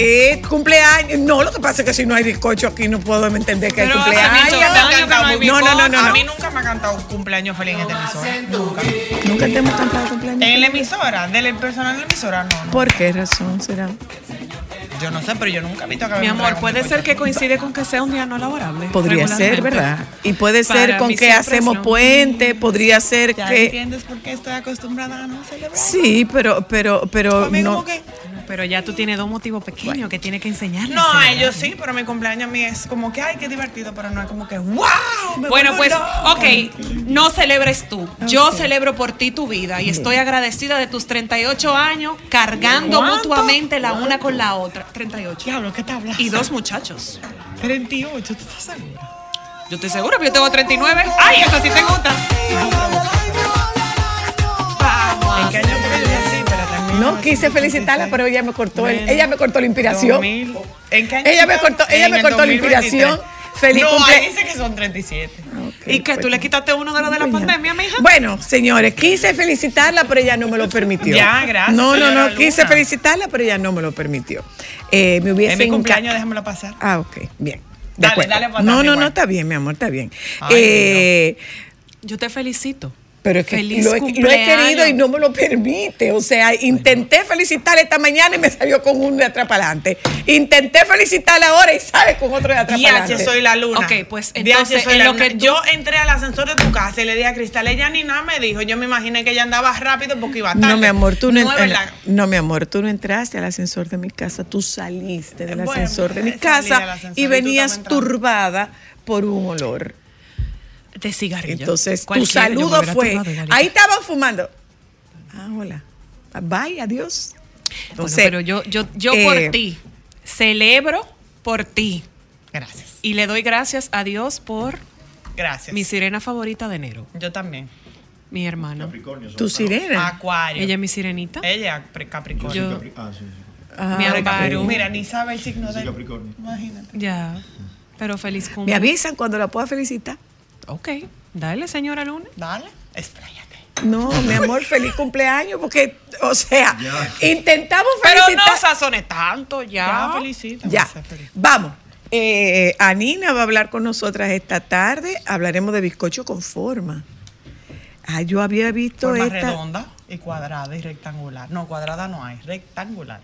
Eh, cumpleaños. No, lo que pasa es que si no hay bizcocho aquí no puedo entender que hay Pero cumpleaños. años que no No, no, no, no, A mí nunca me ha cantado un cumpleaños feliz en esta emisora. Nunca. Nunca te hemos cantado cumpleaños. En la emisora, del personal de la emisora, no, no. ¿Por qué razón será? Yo no sé, pero yo nunca he visto que Mi amor, puede ser que coincide con que sea un día no laborable. Podría ser. ¿verdad? Y puede ser con mí que hacemos no. puente, podría ser ¿Ya que... entiendes por qué estoy acostumbrada a no celebrar? Sí, pero, pero, pero A mí no. como que... Pero ya tú tienes dos motivos pequeños que tienes que enseñarles. No, a ellos sí, pero mi cumpleaños a mí es como que, ay, qué divertido, pero no es como que, wow. me Bueno, pues, loca. ok, no celebres tú. Yo celebro por ti tu vida y estoy agradecida de tus 38 años cargando ¿Cuánto? mutuamente la una con la otra. 38. Diablo, ¿qué te hablas? Y dos muchachos. 38, ¿tú estás segura? Yo estoy segura, pero yo tengo 39. ¡Ay, esa sí te gusta! No quise felicitarla, pero ella me cortó, el- ella me cortó la inspiración. 2000. ¿En qué año Ella me cortó- ella me cortó la 2023. inspiración. Feliz no, cumple- ahí dice que son 37. Y que tú le quitaste uno de los de la pandemia, mija. Bueno, señores, quise felicitarla, pero ella no me lo permitió. Ya, gracias, No, no, no, quise Luna. felicitarla, pero ella no me lo permitió. Eh, me hubiese En mi cumpleaños, déjamelo pasar. Ah, ok, bien. De Dale, acuerdo. dale para no, no, igual. no, está bien, mi amor, está bien. Ay, Eh, Yo te felicito. Pero es que Feliz lo he, lo he cumpleaños. querido y no me lo permite. O sea, intenté felicitarla esta mañana y me salió con un de adelante. Intenté felicitarla ahora y sale con otro de DH, adelante. soy la luna. Ok, pues, entonces, soy en lo luna. que tú- Yo entré al ascensor de tu casa y le dije a Cristal, ella ni nada me dijo. Yo me imaginé que ella andaba rápido porque iba tarde. No, mi amor, tú no, no en- mi amor, tú no entraste al ascensor de mi casa, tú saliste del Bueno, ascensor de mi casa y venías turbada por un olor. De cigarrillo. Entonces, tu me saludo fue, ahí estaban fumando. Ah, hola. Bye, adiós. Bueno, Entonces, pero yo, yo, yo eh, por ti celebro por ti Gracias. y le doy gracias a Dios por Gracias. mi sirena favorita de enero, Yo también. mi hermano. tu sirena. Acuario. Ella es mi sirenita. Ella, pre- Capricornio. Yo, Ah, sí, sí. Ah, mi amparo. Mira, ni sabe el signo de Capricornio. Imagínate. Ya. Pero feliz Me cumple. avisan cuando la pueda felicitar. Ok. Dale, señora Luna. Dale, expláyate. No, mi amor, feliz cumpleaños, porque, o sea, intentamos Pero felicitar. no sazones tanto ya. Ya, felicita. Ya, vamos. Eh, Anina va a hablar con nosotras esta tarde. Hablaremos de bizcocho con forma. Ah, yo había visto Forma esta. redonda y cuadrada y rectangular. No, cuadrada no hay, rectangular.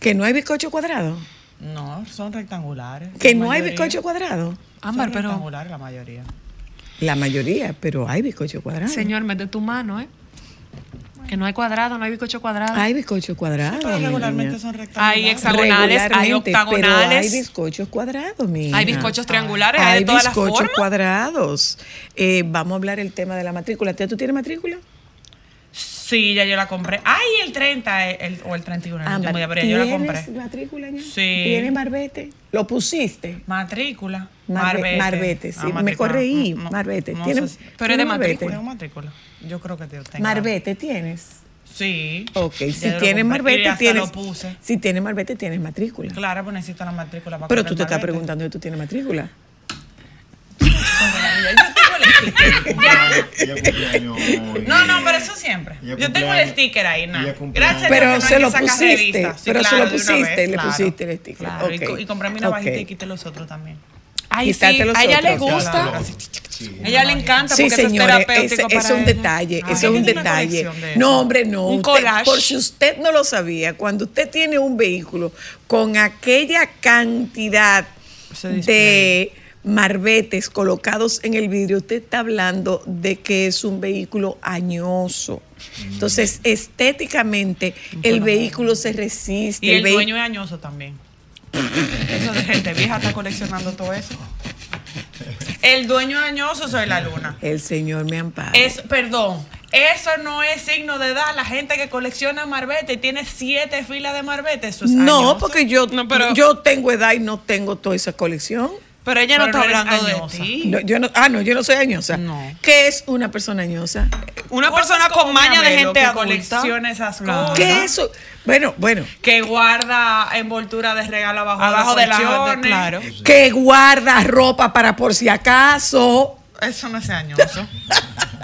Que no hay bizcocho cuadrado. No, son rectangulares. Que no hay bizcocho cuadrado. Ámbar, Son pero. rectangulares la mayoría. La mayoría, pero hay bizcocho cuadrado. Señor, mete tu mano, ¿eh? Que no hay cuadrado, no hay bizcocho cuadrado. Hay bizcocho cuadrado. Pero mi regularmente son rectangulares. Hay hexagonales, hay Pero hay octagonales. bizcochos cuadrados, mi Hay bizcochos triangulares, hay, Hay de todas las bizcochos formas. cuadrados. Eh, vamos a hablar el tema de la matrícula. ¿Tú tienes matrícula? Sí, ya yo la compré. Ay, el 30 el- o el 31. no Ámbar, tengo idea, pero yo la compré. ¿Tienes matrícula ya? Sí. ¿Tienes marbete? ¿Lo pusiste? Matrícula. Marbe- Marbete, sí. Me corregí, Marbete. ¿Tiene- sé si- Pero es de ¿Tiene matrícula. marbete? ¿Tengo matrícula? Yo creo que te tengo. Marbete tienes. Sí. Ok, Ya si yo tienes marbete, tienes. lo puse. Si tienes marbete, tienes matrícula. Claro, pues necesito la matrícula para Pero tú te estás marbete. preguntando si tú tienes matrícula. No, no, pero eso siempre. Yo tengo el sticker ahí, nada. Gracias a Dios Pero que no se hay lo pusiste, pero se lo pusiste, le claro. pusiste el sticker. Claro, y compré mi navajita y quité los otros también. Ay, sí, a ella le gusta. A ella le encanta Sí, porque eso es señores, terapéutico ese, para ese es un ella. detalle, Ah, ese es un detalle. eso. No, hombre, no. Un Usted- collage. por si usted no lo sabía, cuando usted tiene un vehículo con aquella cantidad de display. Marbetes colocados en el vidrio, usted está hablando de que es un vehículo añoso. Entonces, estéticamente, el vehículo se resiste. Y el dueño es añoso también. Eso de gente vieja está coleccionando todo eso. El dueño es añoso soy la luna. El Señor me ampara. Es, perdón, eso no es signo de edad. La gente que colecciona marbete y tiene siete filas de marbete, eso es no, añoso. porque yo, No, pero, yo tengo edad y no tengo toda esa colección. Pero ella no Pero está no hablando de ti. No, yo no, ah, no, yo no soy añosa. No. ¿Qué es una persona añosa? Una persona con maña de gente que adulta. colecciona esas cosas. ¿Qué es eso? Bueno, bueno. Que guarda envoltura de regalo abajo, Abajo de de la de, claro. Que guarda ropa para por si acaso. Eso no es añoso.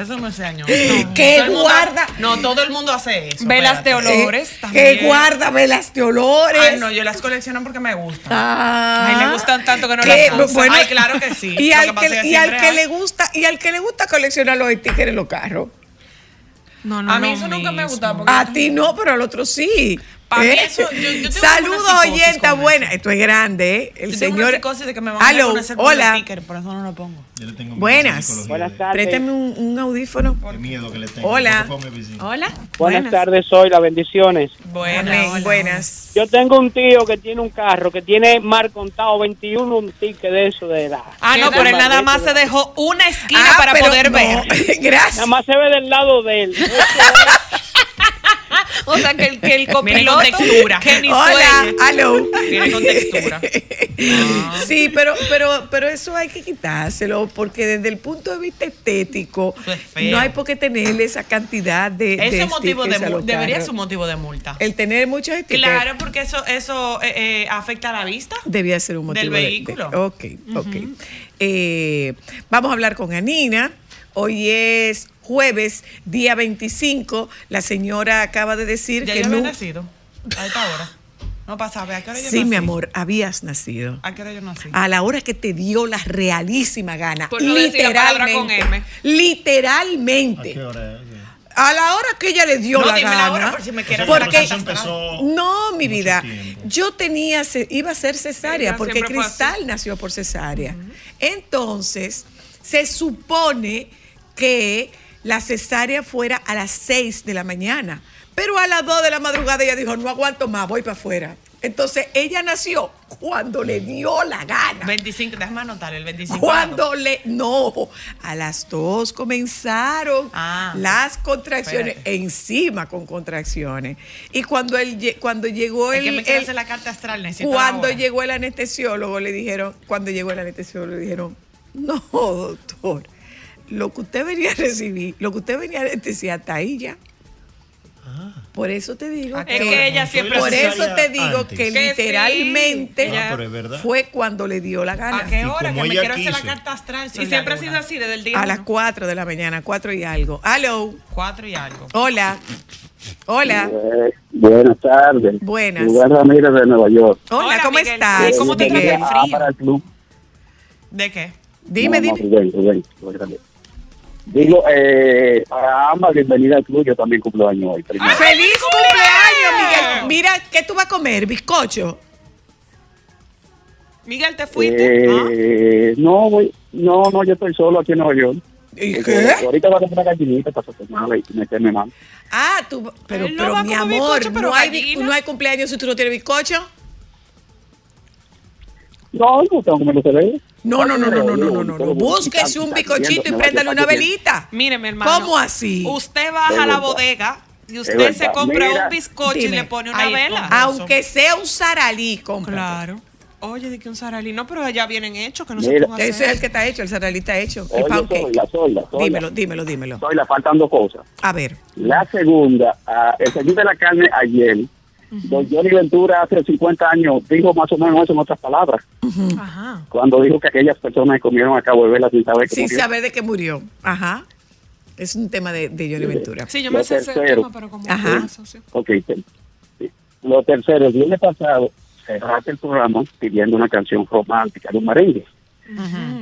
Eso no es añoso. No. Que Todo el mundo guarda- hace- no, todo el mundo hace eso. Velas de olores Eh, también. que guarda velas de olores. Ay, no, yo las colecciono porque me gustan. Ah. Ay, le gustan tanto que no Que, las usa. Ay, claro que sí. Y al que y al que le gusta, y al que le gusta coleccionar los stickers en los carros. No, no, A mí no eso nunca me gustaba porque- A ti no, pero al otro sí. ¿Eh? Eso, yo- yo tengo Saludos, oyenta buena. eso. Esto es grande, ¿eh? El Yo tengo una señor. psicosis de que me van a Aló, reconocer por el hola. sticker, por eso no lo pongo. Yo le tengo miedo Buenas. a la psicología Buenas de- tardes. Préstame un, un audífono. de miedo que le tengo. Hola. Hola. Buenas, tardes, soy la bendiciones. Buenas, hola. buenas. Yo tengo un tío que tiene un carro que tiene mar contado 21 un ticket de eso de edad. Ah, no, ¿Qué pero él nada más se dejó una esquina Ah, para poder no, ver. Gracias. Nada más se ve del lado de él. O sea, que el, que el Viene copiloto... con textura. Que ni Hola, aló. Viene con textura. Sí, pero, pero, pero eso hay que quitárselo porque desde el punto de vista estético es no hay por qué tenerle esa cantidad de, Ese de motivo de debería ser un motivo de multa. El tener muchos stickers Claro, porque eso eso eh, eh, afecta a la vista. debía ser un motivo Del de- de- vehículo. ok, ok. Eh, vamos a hablar con Anina. Hoy es jueves, día 25. La señora acaba de decir Ya que yo había no. nacido a esta hora. No pasaba. ¿A qué hora yo Sí, nací? mi amor, habías nacido. ¿A qué hora yo nací? a la hora que te dio la realísima gana. Por no la literalmente. con M. ¿A Literalmente. qué hora es? A la hora que ella le dio No, la dime la gana. hora por si me quieres porque la no, mi vida. tiempo. Yo tenía, iba a ser cesárea porque Cristal nació por cesárea. Entonces, se supone que la cesárea fuera a las 6 de la mañana. Pero a las 2 de la madrugada ella dijo, no aguanto más, voy para afuera. Entonces, ella nació cuando le dio la gana. 25, déjame anotar el 25. Cuando le. No, a las dos comenzaron Ah, las contracciones, espérate. encima con contracciones. Y cuando él cuando llegó Es el. que me quiero el- la carta astral. cuando llegó el anestesiólogo, le dijeron, cuando llegó el anestesiólogo, le dijeron, no, doctor, lo que usted venía a recibir, lo que usted venía a anestesiar está ahí ya. Por eso te digo Ah, Es que, que ella siempre... por eso te digo antes. que Que sí, literalmente ella- Ah, fue cuando le dio la gana. ¿A qué Y hora? Que me quiero hacer la carta astral. Y siempre ha sido así desde el día A las uno. 4 de la mañana, 4 y algo. Aló, Cuatro y algo. hola. Hola. Eh, buenas tardes. Buenas. Miguel Ramírez de Nueva York. Hola, Hola, ¿cómo Miguel. estás? ¿Cómo te trata el frío? Ah, para el club. ¿De qué? Dime, No, no, dime. Rubén, Rubén, Rubén. Digo, eh, para ambas, bienvenida al club. Yo también cumplo año hoy. primero. ¡Feliz cumpleaños, Miguel! Mira, ¿qué tú vas a comer? ¿Bizcocho? Miguel, ¿te fuiste? Ah. Eh, no, voy, no, no, yo estoy solo aquí en Nueva York. ¿Y Eh, qué? Ahorita voy a comprar gallinita para tomarla y meterme más. Ah, tú, pero, Él no pero mi amor, bizcocho, pero no, hay, gallina. no hay cumpleaños si tú no tienes bizcocho. No, no tengo como lo se No, no, no, no, no, no, no, no. Búsquese un bicochito y préndale una velita. Mire, mi hermano. ¿Cómo así? Usted baja a la bodega y usted se compra un bizcocho y le pone una vela. Aunque sea un saralí, compra. Claro. Oye, de que un saralí. No, pero allá vienen hechos, que no Mira, se Ese es el que está hecho, el saralí está hecho. Oye, el pancake. Soy la, soy dímelo, dímelo, dímelo. Soy la, faltan dos cosas. A ver. La segunda, ah, el señor de la carne ayer don Johnny Ventura hace 50 años dijo más o menos eso en otras palabras, Ajá. cuando dijo que aquellas personas que comieron a Cabo de Vela sin saber que Sin murió. saber de qué murió. Ajá. Es un tema de, de Johnny Ventura. Sí, yo Lo me sé ese tema, pero como Ajá. que. Ok, sí. Lo tercero, el viernes pasado cerraste el programa pidiendo una canción romántica de un merengue,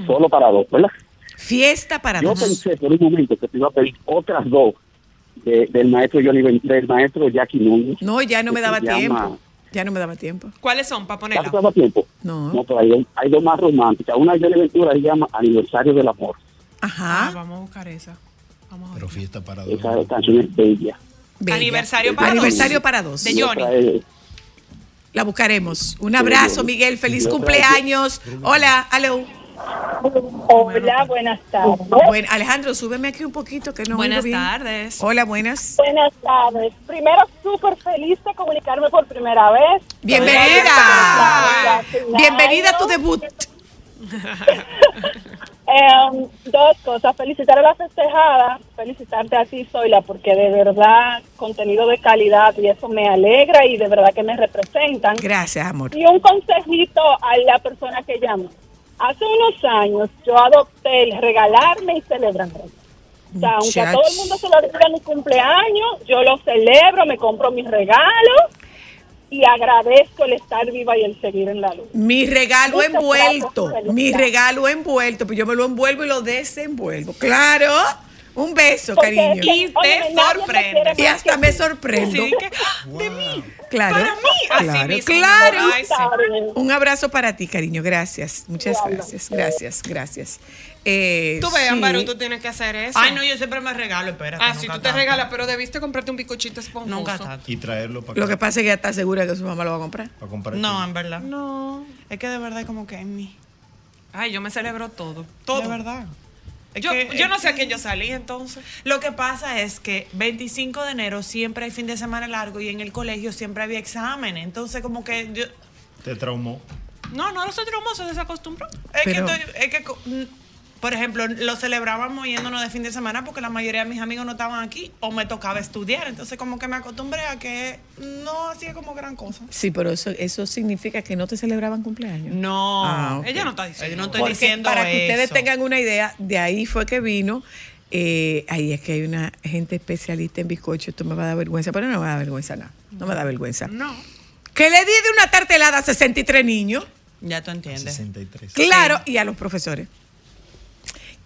solo para dos, ¿verdad? Fiesta para Yo dos. pensé por un momento que te iba a pedir otras dos de- del maestro Johnny del maestro Jackie Núñez. No, ya no me daba llama tiempo. Ya no me daba tiempo. ¿Cuáles son para ¿Ya ponerla? te daba tiempo? No. No, pero hay, dos- hay dos más románticas. Una de Ventura se llama Aniversario del Amor. Ah, Ajá. vamos a buscar esa. Vamos a ver. Pero fiesta para dos. Esa canción es bella. Bella. Aniversario para Aniversario dos. para dos. De Johnny. es- La buscaremos. Un abrazo, Miguel. Feliz cumpleaños. Hola, aló. Hola, buenas tardes. Bueno, Alejandro, súbeme aquí un poquito que no Buenas bien. tardes. Hola, buenas. Buenas tardes. Primero, súper feliz de comunicarme por primera vez. Bienvenida. Bienvenida a tu debut. Em, dos cosas. Felicitar a la festejada, felicitarte a ti, Zoila, porque de verdad, contenido de calidad y eso me alegra y de verdad que me representan. Gracias, amor. Y un consejito a la persona que llama. Hace unos años yo adopté el regalarme y celebrarme. O sea, aunque a todo el mundo se lo olvida mi cumpleaños, yo lo celebro, me compro mis regalos y agradezco el estar viva y el seguir en la luz. Mi regalo envuelto, mi regalo envuelto, pues yo me lo envuelvo y lo desenvuelvo. Claro, un beso, Porque cariño. que, Y te sorprende. Y hasta me sorprendo. Sí, que- ¡ah! de mí. Claro, Para mí, así claro, mismo. claro. Ay, sí. Un abrazo para ti, cariño. Gracias. Muchas Claro. gracias. Gracias, gracias. Eh, Tú ves, sí. Amparo, tú tienes que hacer eso. Ay, no, yo siempre me regalo, espérate. Ah, sí, tú te tanto. regalas, pero debiste comprarte un bizcochito esponjoso. Nunca tanto. Y traerlo para Lo que pasa es que ya está segura que su mamá lo va a comprar. para comprar. No, en verdad. No. Es que de verdad como que en mí. Ay, yo me celebro. Todo. Todo. De verdad. Es Yo, que- yo no sé a quién yo salí entonces. Lo que pasa es que 25 de enero siempre hay fin de semana largo y en el colegio siempre había exámenes. Entonces, como que yo. Te traumó. No, no, nosotros no se desacostumbró. Es Pero- que, estoy- es que, por ejemplo, lo celebrábamos yéndonos de fin de semana porque la mayoría de mis amigos no estaban aquí o me tocaba estudiar. Entonces, como que me acostumbré a que no hacía como gran cosa. Sí, pero eso, eso significa que no te celebraban cumpleaños. No, Ah, ella no está diciendo. Yo no estoy Porque diciendo para que ustedes tengan una idea, de ahí fue que vino. eh, ahí es que hay una gente especialista en bizcocho. Esto me va a dar vergüenza, pero no me va a dar vergüenza, no. No me da vergüenza. No, Que le di de una tartelada a 63 niños. ya tú entiendes. 63. Claro, y a los profesores.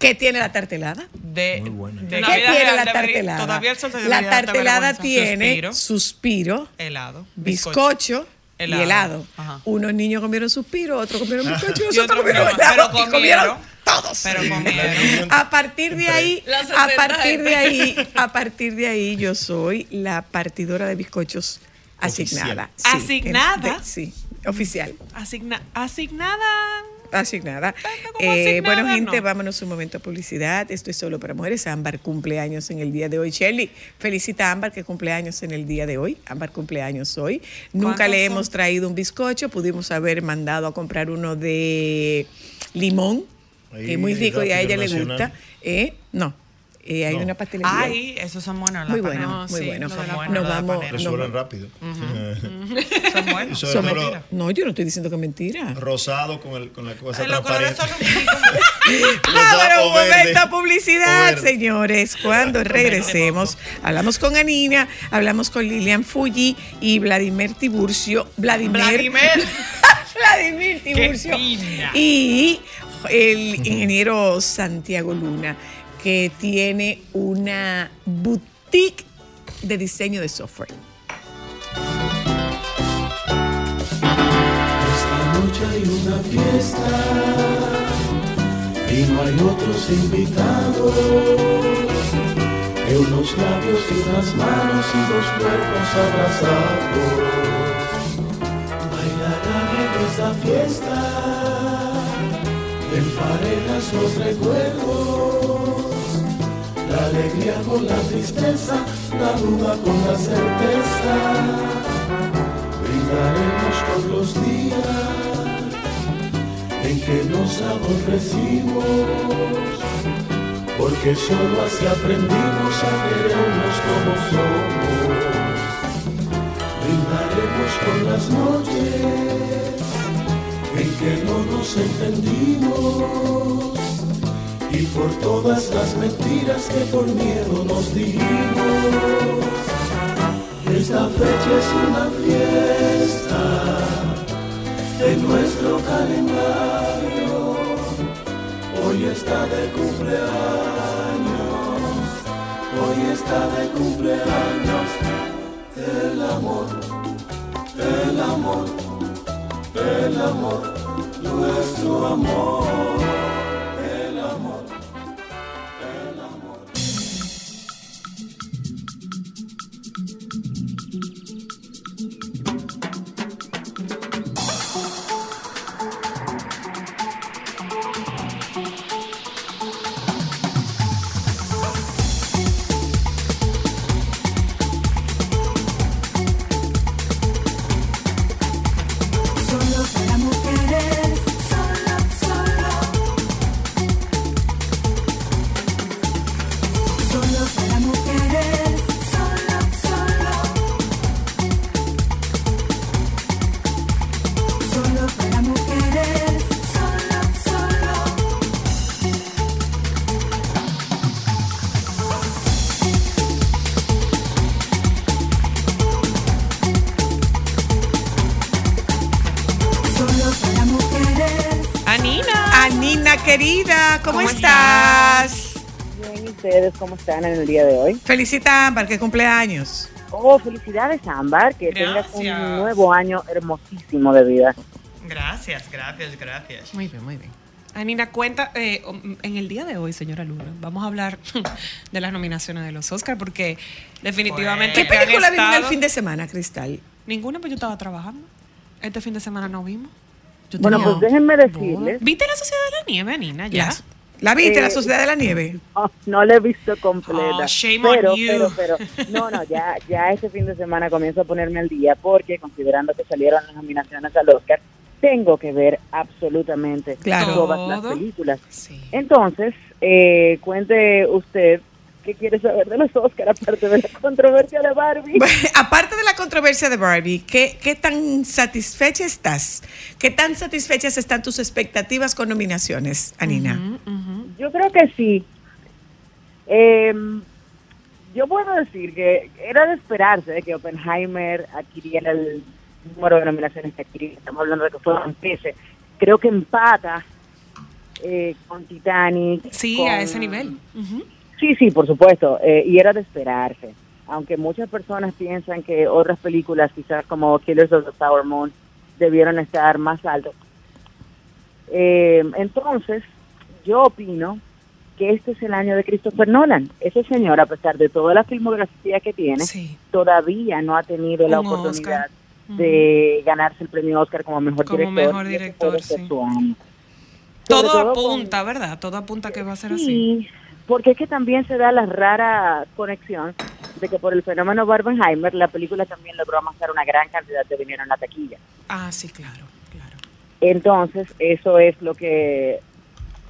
¿Qué tiene la tartelada? De, Muy buena. de ¿Qué tiene real la debería- tartelada? todavía el sol te la tartelada tiene Suspiro. suspiro, helado, bizcocho, y Helado. helado. Ajá. Unos niños comieron suspiro, otros comieron bizcocho y otros comieron helado. pero y comieron todos. pero comieron. A partir de ahí, a 60 partir de ahí, a partir de ahí, yo soy la partidora de bizcochos asignada. Oficial. ¿Asignada? en- de- sí, oficial. Asigna- asignada. Asignada. Eh, asignada, bueno, gente, no. vámonos un momento a publicidad. Esto es solo para mujeres. Ámbar cumpleaños en el día de hoy. Shelly, felicita a Ámbar que cumpleaños en el día de hoy. Ámbar cumpleaños hoy. Nunca ¿Cuántos le son? hemos traído un bizcocho. Pudimos haber mandado a comprar uno de limón, Ahí, que es muy rico y a ella le gusta. Eh, no, eh, hay No. una pastelería. Ay, esos son buenos. muy las bueno, panadas. muy sí, bueno. lo de la Nos vamos. Resuelven rápido. Son buenos. Y sobre Son todo mentiras. No, yo no estoy diciendo que es mentira. rosado con, el, con la cosa transparente. son los únicos. Vámonos, o un momento publicidad, señores. Cuando regresemos, hablamos con Anina, hablamos con Lilian Fulli y Vladimir Tiburcio. Vladimir. Vladimir. Vladimir Tiburcio. Y el ingeniero Santiago Luna, que tiene una boutique de diseño de software. Esta noche hay una fiesta y no hay otros invitados unos labios y unas manos y dos cuerpos abrazados. Bailarán en esa fiesta, en parejas los recuerdos, la alegría con la tristeza, la duda con la certeza brindaremos por los días en que nos aborrecimos, porque solo así aprendimos a querernos como somos. Brindaremos por las noches en que no nos entendimos y por todas las mentiras que por miedo nos dijimos. Esta fecha es una fiesta en nuestro calendario. Hoy está de cumpleaños, hoy está de cumpleaños. El amor, el amor, el amor, nuestro amor, ustedes cómo están en el día de hoy? Felicita a Ámbar, que cumpleaños. Oh, felicidades, Ámbar, que tengas un nuevo año hermosísimo de vida. Gracias, gracias, gracias. Muy bien, muy bien. Anina, cuenta, eh, um, en el día de hoy, señora Luna, vamos a hablar de las nominaciones de los Oscars porque definitivamente... ¿Qué película vimos el fin de semana, Cristal? Ninguna, pues yo estaba trabajando. Este fin de semana no vimos. Yo Bueno, tenía- pues déjenme decirles, ¿Viste la Sociedad de la Nieve, Anina? Ya. Las- ¿La viste, Eh, La Sociedad de la Nieve? oh, no la he visto completa. Oh, shame on pero, you. pero, pero, no, no, ya, ya este fin de semana comienzo a ponerme al día porque considerando que salieron las nominaciones al Oscar, tengo que ver absolutamente Claro. todas las películas. Sí. Entonces, eh, cuente usted qué quiere saber de los Oscar aparte de la controversia de Barbie. Bueno, aparte de la controversia de Barbie, ¿qué, ¿qué tan satisfecha estás? ¿Qué tan satisfechas están tus expectativas con nominaciones, Anina? Ujú, ujú. Yo creo que sí. Eh, yo puedo decir que era de esperarse de que Oppenheimer adquiriera el número de nominaciones que adquirió. Estamos hablando de que fueron 13. Creo que empata eh, con Titanic. Sí, con- a ese nivel. Ujú. Sí, sí, por supuesto. eh, y era de esperarse. Aunque muchas personas piensan que otras películas, quizás como Killers of the Flower Moon, debieron estar más altos. Eh, entonces, yo opino que este es el año de Christopher Nolan. Ese señor, a pesar de toda la filmografía que tiene, Sí. todavía no ha tenido la Un oportunidad de ganarse el premio Oscar como mejor Como director. mejor y ese director, ser sí. Todo con- apunta, ¿verdad? Todo apunta que va a ser así. Porque es que también se da la rara conexión de que por el fenómeno Barbenheimer la película también logró amasar una gran cantidad de dinero en la taquilla. Ah, sí, claro, claro. Entonces, eso es lo que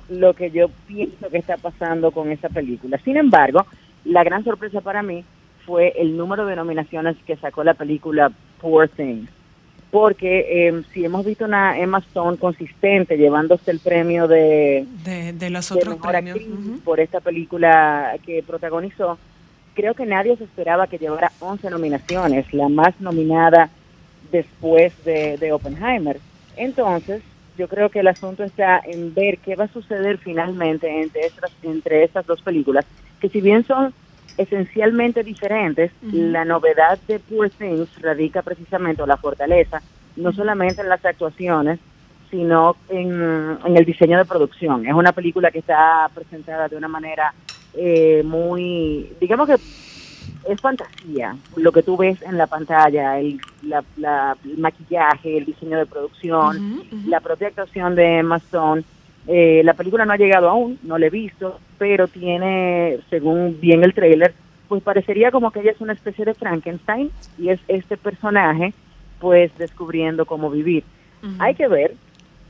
lo que yo pienso que está pasando con esa película. Sin embargo, la gran sorpresa para mí fue el número de nominaciones que sacó la película Poor Things. Porque eh, si hemos visto una Emma Stone consistente llevándose el premio de, De, de los de otros mejor premios. actriz por esta película que protagonizó, creo que nadie se esperaba que llevara 11 nominaciones, la más nominada después de, de Oppenheimer. Entonces, yo creo que el asunto está en ver qué va a suceder finalmente entre estas, entre estas dos películas, que si bien son esencialmente diferentes, la novedad de Poor Things radica precisamente, o la fortaleza, no solamente en las actuaciones, sino en, en el diseño de producción. Es una película que está presentada de una manera eh, muy, digamos que es fantasía, lo que tú ves en la pantalla, el, la- la- el maquillaje, el diseño de producción, la propia actuación de Emma Stone. Eh, la película no ha llegado aún, no la he visto, pero tiene, según bien el trailer, pues parecería como que ella es una especie de Frankenstein y es este personaje pues descubriendo cómo vivir. Hay que ver,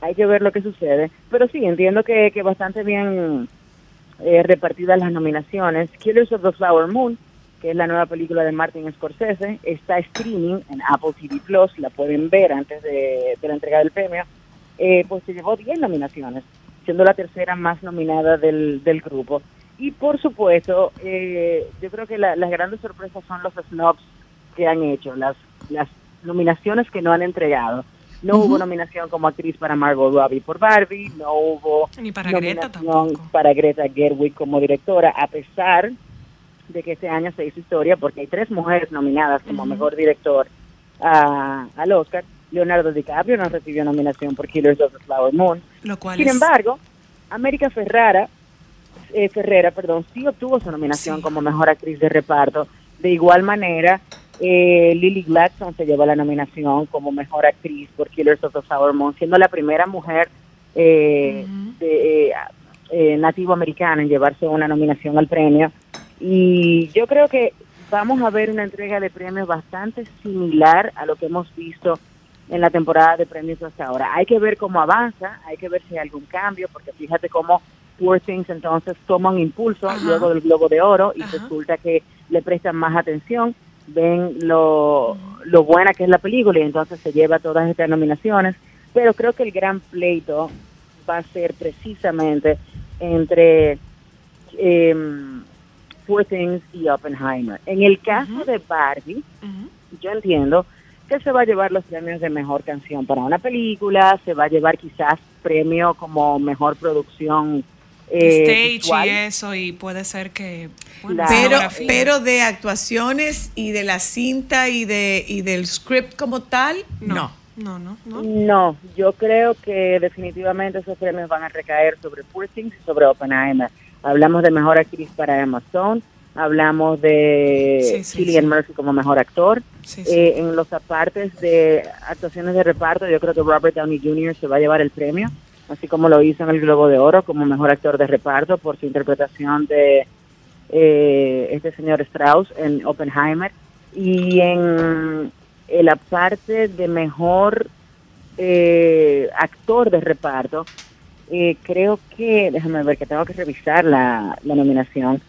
hay que ver lo que sucede, pero sí, entiendo que, que bastante bien eh, repartidas las nominaciones. Killers of the Flower Moon, que es la nueva película de Martin Scorsese, está streaming en Apple TV Plus, la pueden ver antes de, de la entrega del premio, eh, pues se llevó 10 nominaciones, siendo la tercera más nominada del, del grupo. Y por supuesto, eh, yo creo que la- las grandes sorpresas son los snobs que han hecho, las, las nominaciones que no han entregado. No hubo nominación como actriz para Margot Robbie por Barbie, no hubo Ni para Greta nominación tampoco. para Greta Gerwig como directora, a pesar de que este año se hizo historia porque hay tres mujeres nominadas como mejor director a- al Oscar Leonardo DiCaprio no recibió nominación por Killers of the Flower Moon. Lo cual Sin es- embargo, América Ferrara, eh, Ferrera, perdón, sí obtuvo su nominación como mejor actriz de reparto. De igual manera, eh, Lily Gladstone se llevó la nominación como mejor actriz por Killers of the Flower Moon, siendo la primera mujer eh, de, eh, eh, nativo americana en llevarse una nominación al premio. Y yo creo que vamos a ver una entrega de premios bastante similar a lo que hemos visto en la temporada de premios hasta ahora. Hay que ver cómo avanza, hay que ver si hay algún cambio, porque fíjate cómo Poor Things entonces toma un impulso Ajá. luego del Globo de Oro y Ajá. resulta que le prestan más atención, ven lo, lo buena que es la película y entonces se lleva todas estas nominaciones. Pero creo que el gran pleito va a ser precisamente entre em, Poor Things y Oppenheimer. En el caso de Barbie, yo entiendo que se va a llevar los premios de mejor canción para una película, se va a llevar quizás premio como mejor producción eh, Stage visual. y eso, y puede ser que. bueno. Pero, pero de actuaciones y de la cinta y de y del script como tal, no. No, no, no. No, yo creo que definitivamente esos premios van a recaer sobre Poor Things y sobre Oppenheimer. Hablamos de mejor actriz para Emma Stone, hablamos de Sí, sí, Cillian sí. Murphy como mejor actor. Eh, en los apartes de actuaciones de reparto, yo creo que Robert Downey Jr. se va a llevar el premio, así como lo hizo en el Globo de Oro como mejor actor de reparto por su interpretación de eh, este señor Strauss en Oppenheimer. Y en, en la parte de mejor eh, actor de reparto, eh, creo que, déjame ver que tengo que revisar la, la nominación.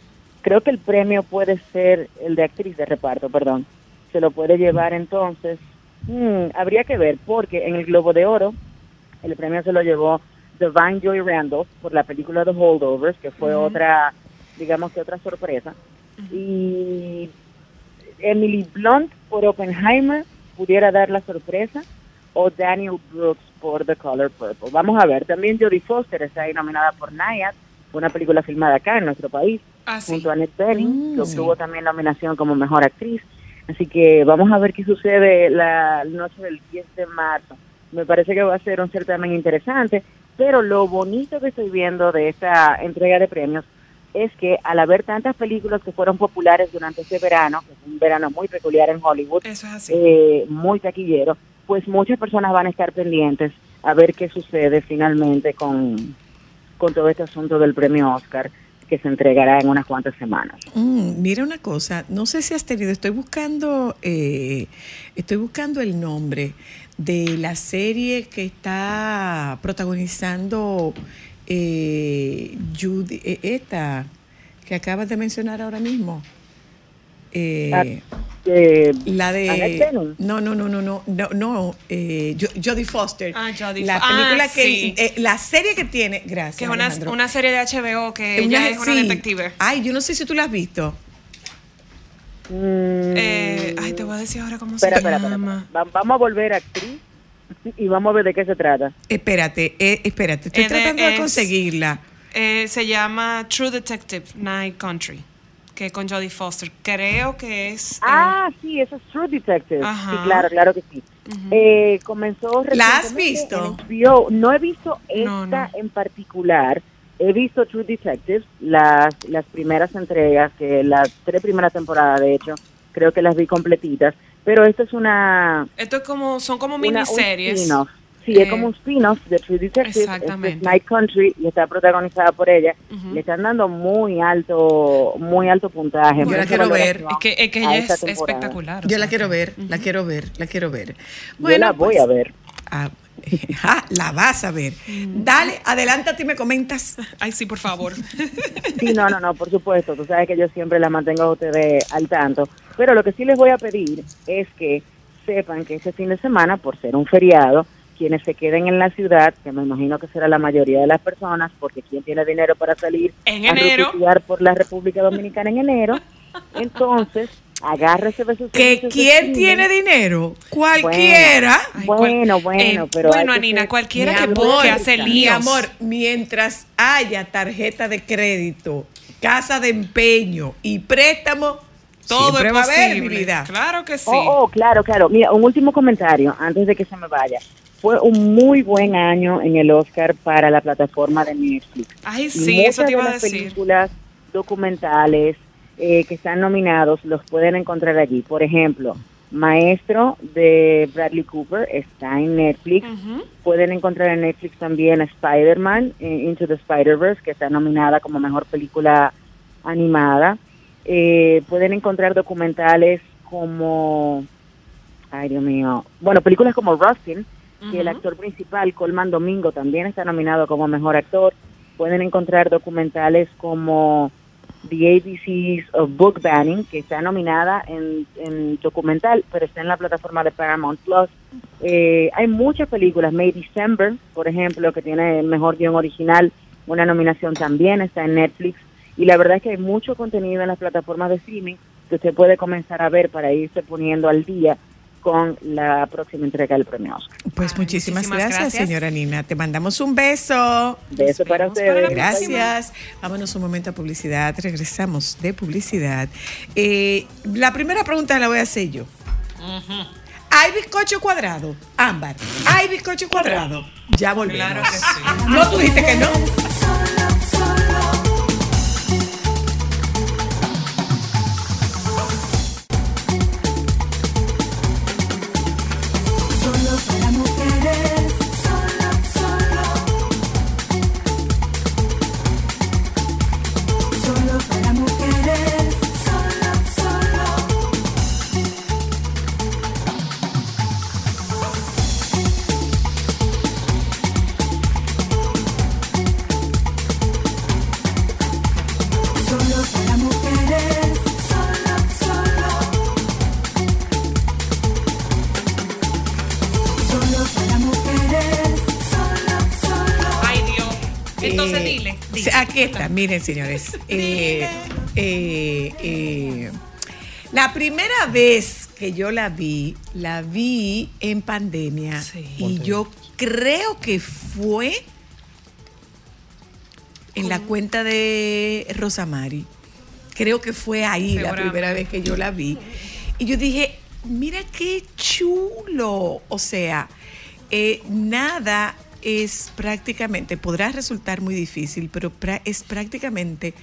Creo que el premio puede ser el de actriz de reparto, perdón. Se lo puede llevar entonces. hmm, habría que ver, porque en el Globo de Oro el premio se lo llevó Divine Joy Randolph por la película The Holdovers, que fue otra, digamos que otra sorpresa. Y Emily Blunt por Oppenheimer pudiera dar la sorpresa o Daniel Brooks por The Color Purple. Vamos a ver, también Jodie Foster está ahí nominada por Una película filmada acá en nuestro país, Ah, sí. junto a Annette Bening, Mm, que obtuvo también nominación como mejor actriz. Así que vamos a ver qué sucede la noche del 10 de marzo. Me parece que va a ser un certamen interesante, pero lo bonito que estoy viendo de esta entrega de premios es que al haber tantas películas que fueron populares durante este verano, que fue un verano muy peculiar en Hollywood, Eso es así. eh, muy taquillero, pues muchas personas van a estar pendientes a ver qué sucede finalmente con, con todo este asunto del premio Oscar que se entregará en unas cuantas semanas. Mm, mira una cosa, no sé si has tenido, estoy buscando, eh, estoy buscando el nombre de la serie que está protagonizando eh, Judy, eh, esta que acabas de mencionar ahora mismo. Eh, Ah, Eh, la de no no no no no no no eh, Jo- Jodie Foster Ah, Jodie la Fo- película ah, que sí. eh, la serie que tiene gracias Que es una, serie de HBO que ella es una sí. detective. ay yo no sé si tú la has visto mm, Eh, ay, te voy a decir ahora cómo se espera, espera, espera, llama. espera. Va- vamos a volver a actriz y vamos a ver de qué se trata. Espérate, eh, espérate, estoy Es de- tratando de es- conseguirla. Eh, se llama True Detective Night Country, que con Jodie Foster. Creo que es... eh, Ah, sí, eso es True Detective. Ajá. Sí, claro, claro que sí. Eh, comenzó ¿La has visto? HBO. No he visto esta No, no. en particular. He visto True Detective, las, las primeras entregas, que las tres primeras temporadas, de hecho, creo que las vi completitas. Pero esta es una... esto es como, son como una- un miniseries. spin-off. Sí, Eh, es como un spin-off de True Detective. Este es Exactamente. Night Country y está protagonizada por ella. Le están dando muy alto muy alto puntaje. Yo la quiero ver. Es que, es que a ella es temporada. espectacular. Yo la quiero ver, la quiero ver, la quiero ver. Yo la voy pues, a ver. ah, ah, la vas a ver. Dale, adelántate y me comentas. Ay, sí, por favor. Sí, no, no, no, por supuesto. Tú sabes que yo siempre la mantengo a ustedes al tanto. Pero lo que sí les voy a pedir es que sepan que ese fin de semana, por ser un feriado, quienes se queden en la ciudad, que me imagino que será la mayoría de las personas, porque quien tiene dinero para salir En a enero. por la República Dominicana en enero, entonces agárrese de sus ¿Que de quién tiene dinero? Cualquiera. Bueno, bueno, eh, pero hay Bueno, Anina, ser- cualquiera que, amor, que hace mi amor, mientras haya tarjeta de crédito, casa de empeño y préstamo, Todo es posible. Claro que sí. Oh, oh, claro, claro. Mira, un último comentario antes de que se me vaya. Fue un muy buen año en el Oscar para la plataforma de Netflix. Ay, sí, muchas eso te iba de a las decir. películas documentales eh, que están nominados los pueden encontrar allí. Por ejemplo, Maestro de Bradley Cooper está en Netflix. Pueden encontrar en Netflix también Spider-Man, eh, Into the Spider-Verse, que está nominada como mejor película animada. Eh, pueden encontrar documentales como, ay Dios mío, bueno, películas como Rustin, que el actor principal, Colman Domingo, también está nominado como mejor actor. Pueden encontrar documentales como The ABCs of Book Banning, que está nominada en, en documental, pero está en la plataforma de Paramount Plus. Eh, hay muchas películas, May December, por ejemplo, que tiene el mejor guion original, una nominación también está en Netflix. Y la verdad es que hay mucho contenido en las plataformas de streaming que usted puede comenzar a ver para irse poniendo al día con la próxima entrega del premio Oscar. Pues muchísimas, muchísimas gracias, gracias. señora Nina. Te mandamos un beso. Beso para ustedes. Gracias. Vámonos un momento a publicidad. Regresamos de publicidad. Eh, la primera pregunta la voy a hacer yo. ¿Hay bizcocho cuadrado? Ámbar. ¿Hay bizcocho cuadrado? Ya volvemos. Claro que sí. No, tú dijiste que no. Solo, solo miren, señores. Eh, eh, eh, la primera vez que yo la vi, la vi en pandemia. Sí. Y yo creo que fue en la cuenta de Rosamari. Creo que fue ahí la primera vez que yo la vi. Y yo dije, mira qué chulo. O sea, eh, nada es prácticamente, podrá resultar muy difícil, pero es prácticamente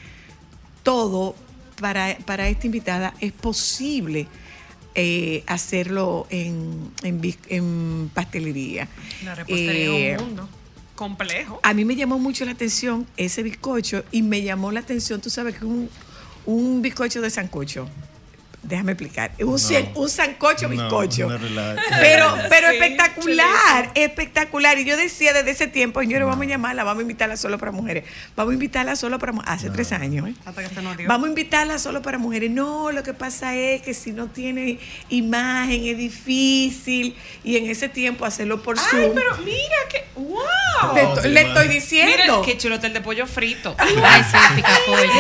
todo para, para esta invitada es posible eh, hacerlo en, en, en pastelería. La repostería Eh, un mundo complejo. a mí me llamó mucho la atención ese bizcocho y me llamó la atención, tú sabes que un, un bizcocho de sancocho. Déjame explicar. Un, cien- un sancocho No, bizcocho. no. Pero, pero Sí, espectacular, espectacular. Y yo decía desde ese tiempo, señores, vamos a llamarla, vamos a invitarla solo para mujeres. Vamos a invitarla solo para mujeres. Hace tres años, ¿eh? Hasta que se nos dio. Vamos a invitarla solo para mujeres. No, lo que pasa es que si no tiene imagen es difícil. Y en ese tiempo hacerlo por Ay, Zoom. pero mira que. ¡Wow! Le, Oh, le estoy Mira diciendo. qué chulo hotel de pollo frito. Ay, sí, pica pollo.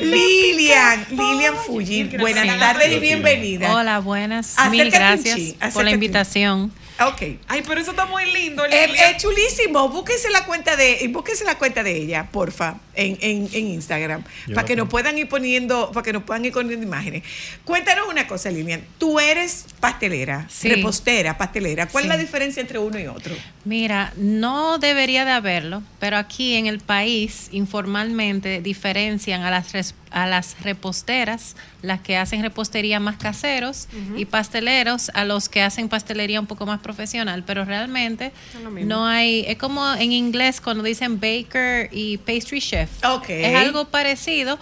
Lilian, Lilian Fuji, buenas tardes y bienvenida. Hola, buenas. Acércate Mil gracias por la invitación. Ok. Ay, pero eso está muy lindo, Eh, Lilia. Es chulísimo. Búsquese la cuenta de, búsquese la cuenta de ella, porfa, en, en, en Instagram, Yo para que nos puedan ir poniendo, para que nos puedan ir poniendo imágenes. Cuéntanos una cosa, Lilian. Tú eres pastelera, Sí. repostera, pastelera. ¿Cuál es la diferencia entre uno y otro? Mira, no debería de haberlo, pero aquí en el país informalmente diferencian a las a las reposteras, las que hacen repostería más caseros y pasteleros a los que hacen pastelería un poco más profesional, pero realmente no hay, es como en inglés cuando dicen baker y pastry chef. Ok. Es algo parecido,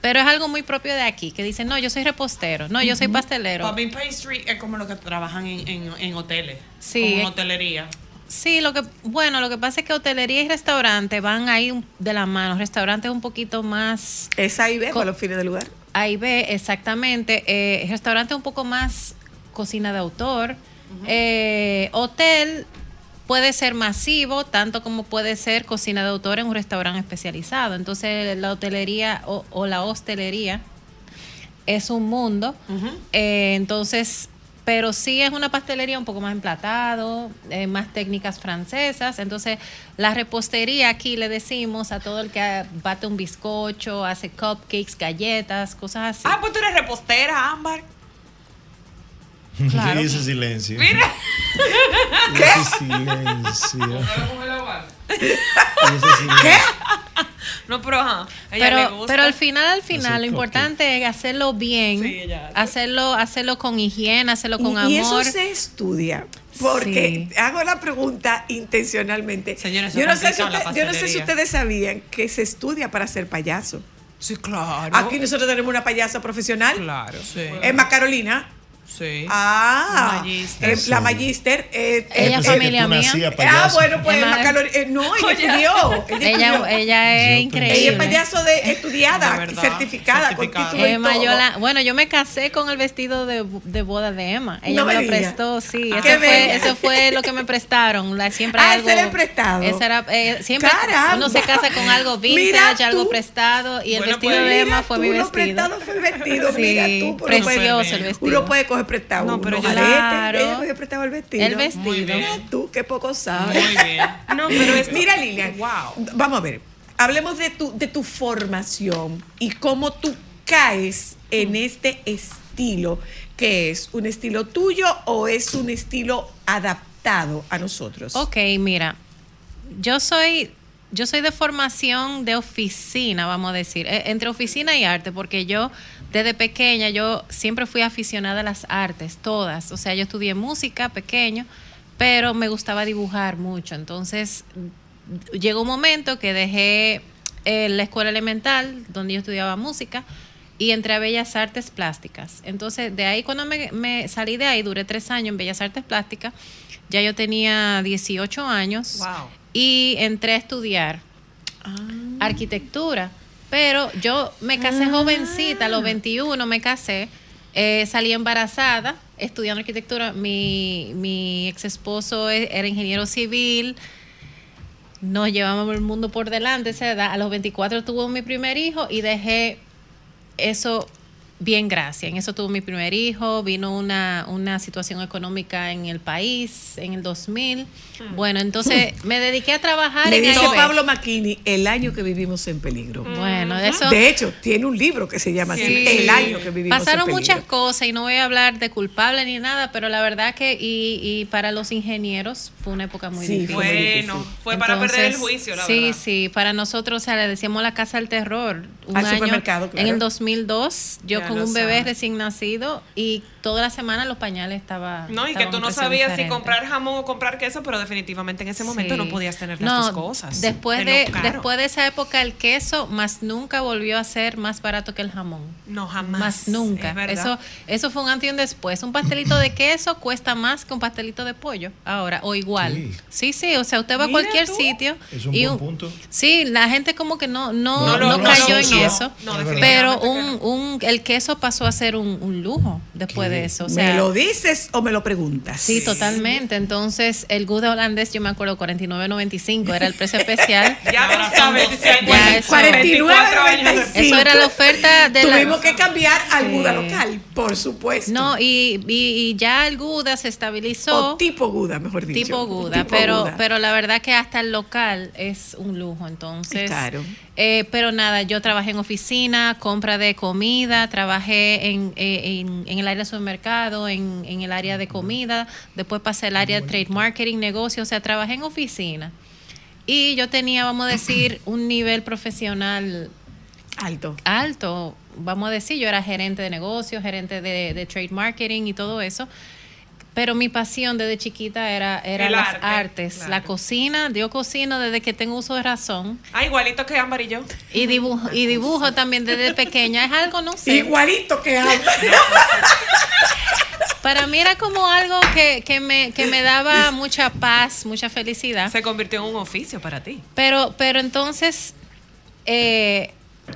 pero es algo muy propio de aquí, que dicen, no, yo soy repostero, no, yo soy pastelero. Mí pastry es como lo que trabajan en, en, en hoteles. Sí. Como en hotelería. Sí, lo que, bueno, lo que pasa es que hotelería y restaurante van ahí de la mano. Restaurante es un poquito más Es Co- para los fines del lugar. A y B, exactamente. Eh, restaurante un poco más cocina de autor. Eh, hotel puede ser masivo, tanto como puede ser cocina de autor en un restaurante especializado. Entonces, la hotelería o, o la hostelería es un mundo. Eh, entonces, pero sí es una pastelería un poco más emplatado, eh, más técnicas francesas. Entonces, la repostería aquí le decimos a todo el que bate un bizcocho, hace cupcakes, galletas, cosas así. Ah, pues tú eres repostera, Ámbar. Claro. Y ese silencio. Mira. Ese silencio. No, pero ajá. a ella le Pero, gusta. pero al final, al final, lo importante es hacerlo bien, Sí, ella hace. hacerlo, hacerlo con higiene, hacerlo con y, y eso amor. se estudia. Porque hago la pregunta intencionalmente. Señores, yo, no sé si complicado la usted- yo no sé si pastelería. ustedes sabían que se estudia para ser payaso. Sí, claro. Aquí nosotros tenemos una payasa profesional. Claro, sí. Emma Carolina. Sí. Ah, Magíster. eh, la. Magister. eh, Ella eh, es que familia mía. Ah, bueno, pues Emma- Emma Carolina. eh, no, ella estudió. Ella, Ella, ella es Yo increíble. Ella es payaso de estudiada, De verdad, certificada, certificada. con título y Emma, yo la- bueno, yo me casé con el vestido de, de boda de Emma. Ella No me, me lo prestó, sí. Ah, eso, fue, eso fue lo que me prestaron. La, siempre Ah, algo, ese era el prestado. ese era, eh, siempre Caramba. uno se casa con algo vintage, algo prestado. Y el Bueno, vestido pues, de Emma fue mi lo vestido. prestado fue el vestido, Sí, mira tú. precioso el vestido. Uno puede coger prestado No, pero unos yo- aretes, Claro. Ella cogió prestado el vestido. El vestido. Muy bien. Mira tú, qué poco sabes. Muy bien. No, pero es. Mira, Lilian, Wow. vamos a ver. Hablemos de tu, de tu formación y cómo tú caes en este estilo, que es un estilo tuyo o es un estilo adaptado a nosotros. Ok, mira, yo soy, yo soy de formación de oficina, vamos a decir, eh, entre oficina y arte, porque yo desde pequeña yo siempre fui aficionada a las artes, todas. O sea, yo estudié música pequeño, pero me gustaba dibujar mucho. Entonces, llegó un momento que dejé eh, la escuela elemental, donde yo estudiaba música, y entré a Bellas Artes Plásticas. Entonces, de ahí, cuando me, me salí de ahí, duré tres años en Bellas Artes Plásticas, ya yo tenía 18 años Wow. y entré a estudiar arquitectura. Pero yo me casé jovencita, a los 21 me casé, eh, salí embarazada estudiando arquitectura. Mi, mi ex esposo e- era ingeniero civil, nos llevamos el mundo por delante esa edad. A los 24 tuve mi primer hijo y dejé eso bien, gracias. En eso tuve mi primer hijo, vino una, una situación económica en el país en el 2000. Bueno, entonces me dediqué a trabajar Le en dice AIB. Pablo Maquini, el año que vivimos en peligro. Bueno, de eso... De hecho, tiene un libro que se llama así, Sí. El año que vivimos Pasaron en peligro. muchas cosas y no voy a hablar de culpable ni nada, pero la verdad que y, y para los ingenieros fue una época muy Sí, difícil. Bueno, difícil. fue para perder el juicio, la sí, verdad. sí, para nosotros, o sea, le decíamos la casa del terror. Un Al año, supermercado, claro. En el 2002, yo Ya con un bebé recién nacido y toda la semana los pañales estaban. No, y que tú no sabías si comprar jamón o comprar queso, pero definitivamente en ese momento Sí. no podías tener las No, dos cosas. Después de, después de esa época, el queso más nunca volvió a ser más barato que el jamón. No, jamás. Más nunca. Es. Eso, eso fue un antes y un después. Un pastelito de queso cuesta más que un pastelito de pollo ahora, o igual. Sí. Sí, sí, o sea, usted va a cualquier tú. sitio. Es un y buen punto. Sí, la gente como que no, no, No, no, no, no cayó en eso. Pero un, un, el queso pasó a ser un, un lujo después de eso. O ¿Me sea, lo dices o me lo preguntas? Sí, totalmente. Entonces, el Gouda holandés, yo me acuerdo, 49.95 era el precio especial. Ya tú sabes si se Ya encuentra eso- 24 años después. Eso era la oferta de la- Tuvimos que cambiar al Sí. Buda local, por supuesto. No, y, y- y ya el Gouda se estabilizó. o tipo Guda, mejor dicho. tipo Gouda, Tipo pero, Gouda. pero la verdad que hasta el local es un lujo, entonces. Claro. eh, pero nada, yo trabajé en oficina, compra de comida, trabajé en, eh, en, en el área de supermercado, en, en el área de comida, después pasé al área de trade marketing, negocio, o sea, trabajé en oficina. Y yo tenía, vamos a decir, un nivel profesional Alto. alto, vamos a decir, yo era gerente de negocios, gerente de, de trade marketing y todo eso. Pero mi pasión desde chiquita era, era El las arte, artes, claro. la cocina. Yo cocino desde que tengo uso de razón. Ah, igualito que Ámbar y yo. Y dibujo, y dibujo también desde pequeña. Es algo, no sé. Igualito que habla. Para mí era como algo que, que me, que me daba mucha paz, mucha felicidad. Se convirtió en un oficio para ti. Pero, pero entonces eh,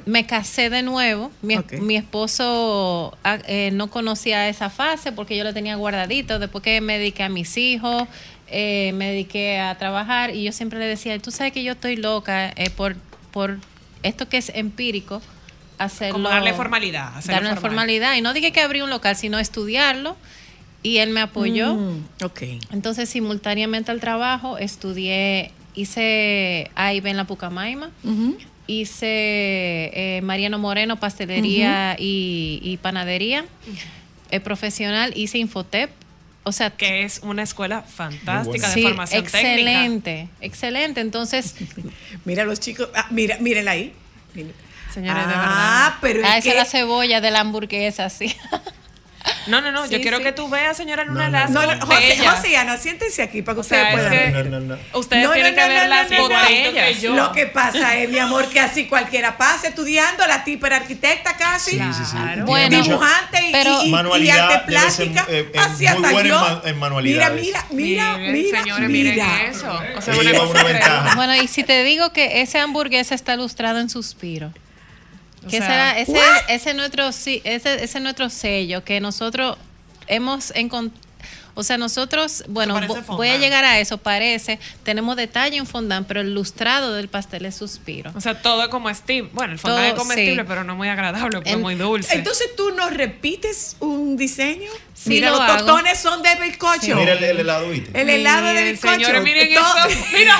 me casé de nuevo. Mi, esposo ah, eh, no conocía esa fase porque yo lo tenía guardadito. Después que me dediqué a mis hijos, eh, me dediqué a trabajar y yo siempre le decía, tú sabes que yo estoy loca eh, por, por esto que es empírico. Hacerlo, Como darle formalidad, hacerlo darle formal. formalidad. Y no dije que abrí un local, sino estudiarlo y él me apoyó. Mm, ok. Entonces, simultáneamente al trabajo, estudié, hice AIB en la Pucamaima. Hice eh, Mariano Moreno, pastelería y, y panadería. Eh, profesional, hice Infotep. O sea, Que es una escuela fantástica de sí, formación técnica. excelente, excelente. Entonces, Mira los chicos, ah, mira, mírenla ahí. Miren. Señores, de ah, pero ah, es esa es que la cebolla de la hamburguesa, sí. No, no, no. yo quiero sí. que tú veas, señora Luna, No, no, no, no, José. José y Ana, siéntense aquí para que O sea, ustedes es puedan que- ver. No, no, no. Ustedes No, tienen no, que no, ver no, las botellas. Lo que pasa es, mi amor, que así cualquiera pasa estudiando, la tipa era arquitecta casi, Sí, sí, sí. Claro. Bueno, dibujante y, pero- y, y, Manualidad arte debe ser, plástica, eh, eh, así muy hasta buena en manualidades. Mira, mira, mira, mira, señores, mira. miren eso. O sea, una ventaja. Bueno, y si te digo que ese hamburguesa está ilustrado en suspiro. Que sea, ese, ese es nuestro sí, ese, ese es nuestro sello que nosotros hemos encontrado. O sea, nosotros, bueno, fondant. voy a llegar a eso, parece. Tenemos detalle en fondant, pero el lustrado del pastel es suspiro. O sea, todo es comestible. Bueno, el Todo, es comestible, sí. pero no muy agradable, porque En- es muy dulce. Entonces tú nos repites un diseño. Sí, Mira, lo los hago. tostones son de bizcocho. Mira el, el helado, ¿viste? El helado de bizcocho. Señores, miren eso. Mira.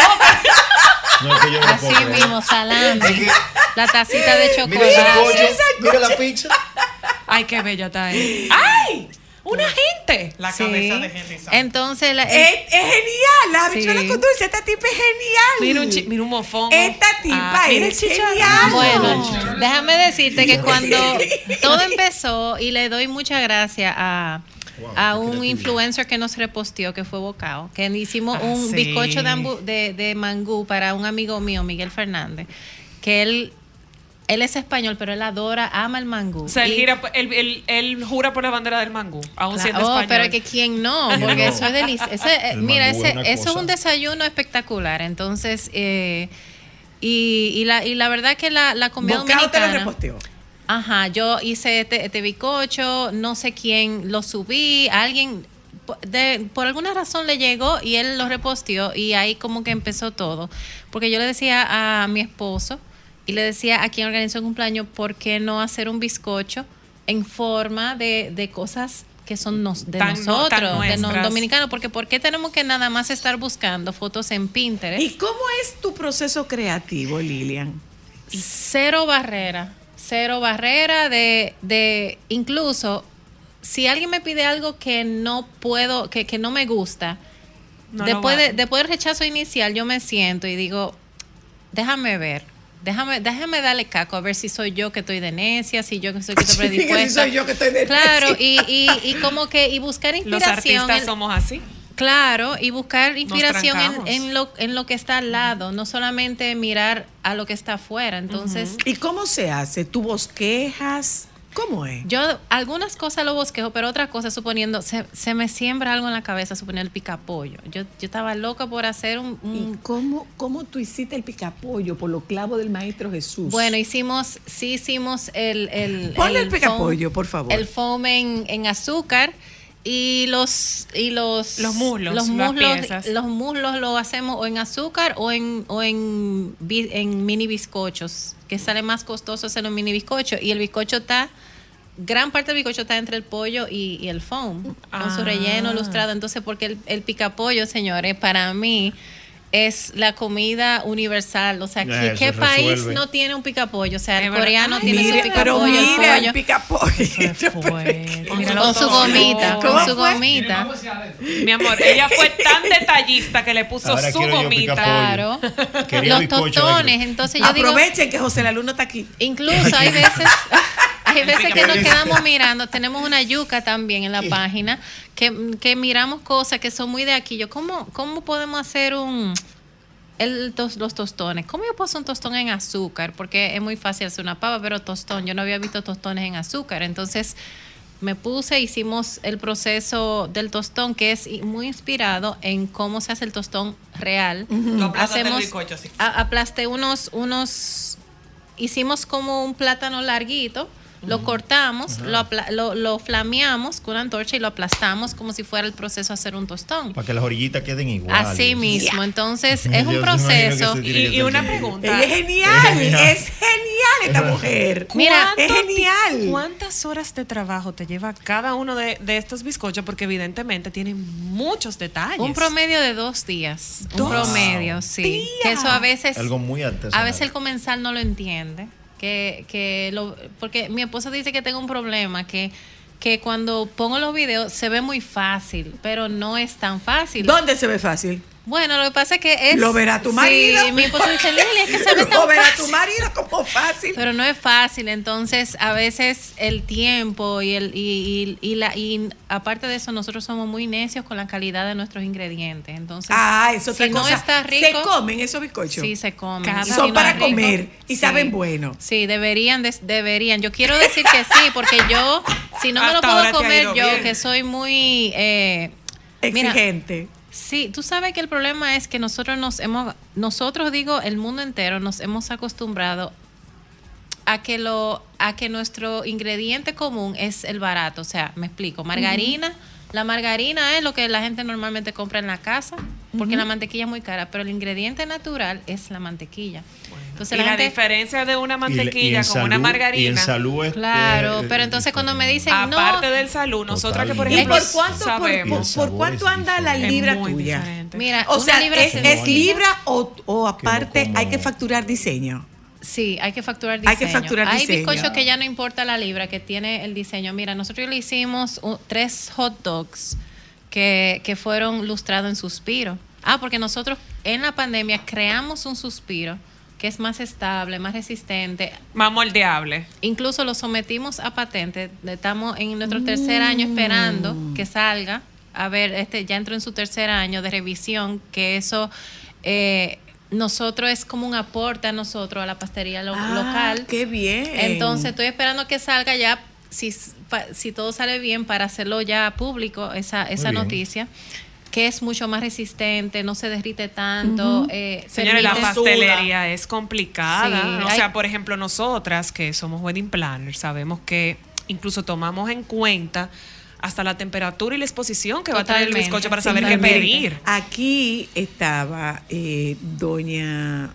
No, es que yo no lo Así puedo mismo. Es que- La tacita de Mira chocolate. pollo, mira la pizza. Ay, qué bella está ahí. ¡Ay! ¡Una gente! La Sí. cabeza de Henry. Entonces, la- Es, es genial, la Sí. habichuela con dulce, esta tipa es genial. Mira un, chi- mira un mofón. Esta tipa Ah, es genial. Bueno, déjame decirte que cuando todo empezó, y le doy muchas gracias a, Wow, a un influencer que nos reposteó, que fue Bocao, que hicimos Ah, un sí. bizcocho de, de mangú para un amigo mío, Miguel Fernández, que él, él es español, pero él adora, ama el mangú. O sea, él, Y- gira- él- él- él jura por la bandera del mangú, aún Claro, siendo oh, español. pero que quién no, ¿Quién porque eso es delicioso. Ese, eh, mira, es ese, eso es un desayuno espectacular. Entonces, eh, y, y la, y la verdad que la, la comida Bocao te lo dominicana. reposteó. Ajá, yo hice este, este bizcocho, no sé quién lo subí, alguien de, por alguna razón le llegó y él lo reposteó y ahí como que empezó todo. Porque yo le decía a mi esposo y le decía a quien organizó el cumpleaños, ¿por qué no hacer un bizcocho en forma de, de cosas que son nos- de Tan no- tan nosotros, de no- dominicanos? Porque ¿por qué tenemos que nada más estar buscando fotos en Pinterest? ¿Y cómo es tu proceso creativo, Lilian? Cero barrera, cero barrera de, de incluso si alguien me pide algo que no puedo, que, que no me gusta, No después, de, después del rechazo inicial yo me siento y digo, déjame ver, déjame, déjame darle caco a ver si soy yo que estoy de necia, si yo que soy que estoy Sí, que si predispuesta. soy yo que estoy de Claro, necia. y, y, y como que, y buscar Los inspiración. artistas en- somos así. Claro, y buscar inspiración en, en lo, en lo que está al lado, no solamente mirar a lo que está afuera. Entonces, ¿Y cómo se hace? ¿Tú bosquejas? ¿Cómo es? yo algunas cosas lo bosquejo, pero otras cosas, suponiendo, se, se me siembra algo en la cabeza, suponiendo el picapollo. Yo, yo estaba loca por hacer un... un- ¿Y cómo, cómo tú hiciste el picapollo por los clavos del Maestro Jesús? bueno, hicimos, sí hicimos el... el Ponle el foam- picapollo, por favor. El foam en, en azúcar y los y los Los muslos, los muslos los muslos lo hacemos o en azúcar o en o en, en mini bizcochos que sale más costoso hacerlo en mini bizcocho y el bizcocho está gran parte del bizcocho está entre el pollo y, y el foam con su Ah. relleno lustrado entonces porque el, el picapollo señores para mí es la comida universal, o sea, ¿qué, país resuelve. no tiene un picapollo? O sea, el coreano Ay, tiene su pero picapollo, el mira el pollo. picapollo. Con su gomita, ¿Cómo con su gomita. Mi amor, ella fue tan detallista que le puso Ahora su gomita. Claro. Quería Los tostones, entonces yo digo, Aprovechen que José Laluno está aquí. incluso hay veces hay veces que nos quedamos mirando, tenemos una yuca también en la página que, que miramos cosas que son muy de aquí. Yo, ¿cómo, cómo podemos hacer un el tos- los tostones? ¿Cómo yo puedo hacer un tostón en azúcar? Porque es muy fácil hacer una pava, pero tostón, yo no había visto tostones en azúcar. Entonces me puse, hicimos el proceso del tostón, que es muy inspirado en cómo se hace el tostón real. Lo aplastas del Hacemos, bizcocho, así. a- aplasté unos, unos, hicimos como un plátano larguito, Lo cortamos, lo, apla- lo, lo flameamos con una antorcha y lo aplastamos como si fuera el proceso de hacer un tostón. Para que las orillitas queden iguales. Así mismo. Entonces, es un proceso. Y, y una pregunta. Es genial, Es genial. es genial esta mujer. Mira, es ¿Cuánto ti- genial. ¿Cuántas horas de trabajo te lleva cada uno de, de estos bizcochos? Porque evidentemente tienen muchos detalles. Un promedio de dos días. Dos un promedio, sí. Que eso a veces. Algo muy artesanal. A veces el comensal no lo entiende. Que, que lo, porque mi esposo dice que tengo un problema, que, que cuando pongo los videos se ve muy fácil, pero no es tan fácil. ¿Dónde se ve fácil? Bueno, lo que pasa es que es. Lo verá tu Sí, marido. mi esposo dice, Lili, es que se ve Lo tan verá fácil. tu marido como fácil. Pero no es fácil, entonces a veces el tiempo y el y, y- y la y aparte de eso nosotros somos muy necios con la calidad de nuestros ingredientes, entonces Ah, eso si no cosa. está rico, Se comen esos bizcochos. Sí, se comen. Cada Son para rico, comer y sí. saben bueno. Sí, deberían, de- deberían. Yo quiero decir que sí, porque yo, si no me lo puedo comer yo, bien. que soy muy... eh, mira, Exigente. Sí, tú sabes que el problema es que nosotros nos hemos, nosotros digo, el mundo entero nos hemos acostumbrado a que lo, a que nuestro ingrediente común es el barato. O sea, me explico, margarina, la margarina es lo que la gente normalmente compra en la casa, porque la mantequilla es muy cara, pero el ingrediente natural es la mantequilla. Entonces y la la gente, diferencia de una mantequilla con una margarina. Y en salud es. claro, pero es entonces cuando me dicen no, Aparte del salud, nosotras que por Totalmente. ¿Y ejemplo por cuánto, sabemos. por- cuánto anda la libra Es muy tuya? diferente. mira, O sea, libra ¿es, libra o, o aparte como- hay que facturar diseño? Sí, hay que facturar diseño. Hay que facturar Hay diseño. bizcochos que ya no importa la libra, que tiene el diseño. Mira, nosotros le hicimos un- tres hot dogs que, que fueron lustrados en suspiro. Ah, porque nosotros en la pandemia creamos un suspiro que es más estable, más resistente. Más moldeable. Incluso lo sometimos a patente. Estamos en nuestro tercer año esperando que salga. A ver, este ya entró en su tercer año de revisión, que eso eh, nosotros es como un aporte a nosotros, a la pastelería lo- Ah, local. qué bien. Entonces estoy esperando que salga ya, si, si todo sale bien, para hacerlo ya público, esa, esa noticia que es mucho más resistente, no se derrite tanto. eh, Señores, la pastelería es complicada. Sí, o hay- sea, por ejemplo, nosotras que somos wedding planners, sabemos que incluso tomamos en cuenta hasta la temperatura y la exposición que va a tener el bizcocho para saber qué pedir. Aquí estaba eh, doña,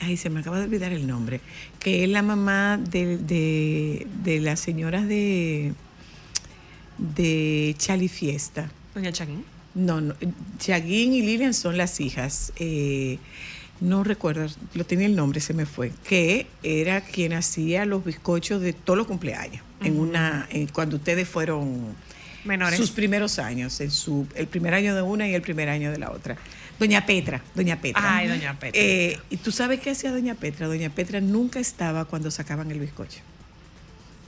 ay, se me acaba de olvidar el nombre, que es la mamá de, de, de las señoras de, de Chali Fiesta. Doña Chaguín. No, no, Chaguín y Lilian son las hijas. eh, no recuerdo, lo tenía el nombre, se me fue. Que era quien hacía los bizcochos de todos los cumpleaños. En una, en- cuando ustedes fueron Menores. sus primeros años, en su, el primer año de una y el primer año de la otra. Doña Petra, Doña Petra. Ay, doña Petra. Eh, ¿Y tú sabes qué hacía Doña Petra? Doña Petra nunca estaba cuando sacaban el bizcocho.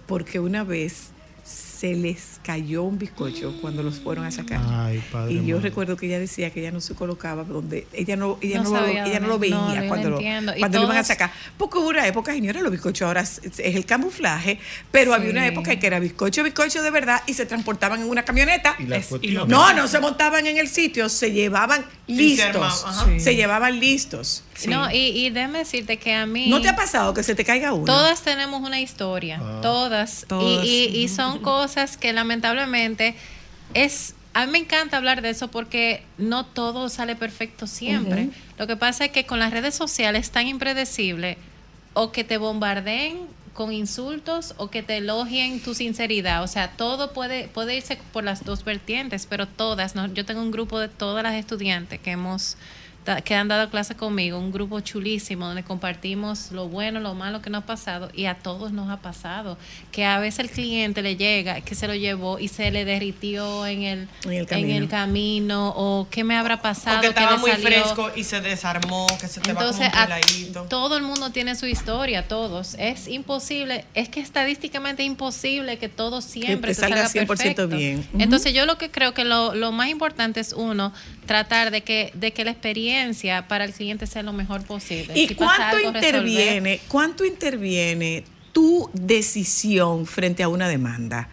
Porque una vez se les cayó un bizcocho cuando los fueron a sacar. Ay, padre. y yo recuerdo que ella decía que ella no se colocaba donde ella no ella No no, lo, ella no lo veía No, cuando, lo, cuando lo iban a sacar. Porque hubo una época, señora, los bizcochos ahora es, es el camuflaje, pero había una época que era bizcocho, bizcocho de verdad y se transportaban en una camioneta. Y Es- y No, no se montaban en el sitio, se llevaban listos. Se Sí. llevaban listos. No, y, y déjame decirte que a mí... ¿No te ha pasado que se te caiga uno? Todas tenemos una historia, Ah. todas. Todas. Y, y- y son cosas que lamentablemente es... A mí me encanta hablar de eso porque no todo sale perfecto siempre. Lo que pasa es que con las redes sociales es tan impredecible o que te bombardeen con insultos o que te elogien tu sinceridad. O sea, todo puede, puede irse por las dos vertientes, pero todas. ¿no? Yo tengo un grupo de todas las estudiantes que hemos que han dado clase conmigo, un grupo chulísimo donde compartimos lo bueno, lo malo que nos ha pasado y a todos nos ha pasado. Que a veces el cliente le llega, que se lo llevó y se le derritió en el, En el en camino. el camino o qué me habrá pasado. Porque que estaba le muy salió. fresco y se desarmó, que se te Entonces, va como a- un peladito. todo el mundo tiene su historia, todos. Es imposible, es que estadísticamente imposible que todo siempre te te salga salga 100% perfecto. bien. Entonces, yo lo que creo que lo, lo más importante es uno tratar de que de que la experiencia para el cliente sea lo mejor posible. ¿Y Si cuánto algo, resolver. interviene, cuánto interviene tu decisión frente a una demanda?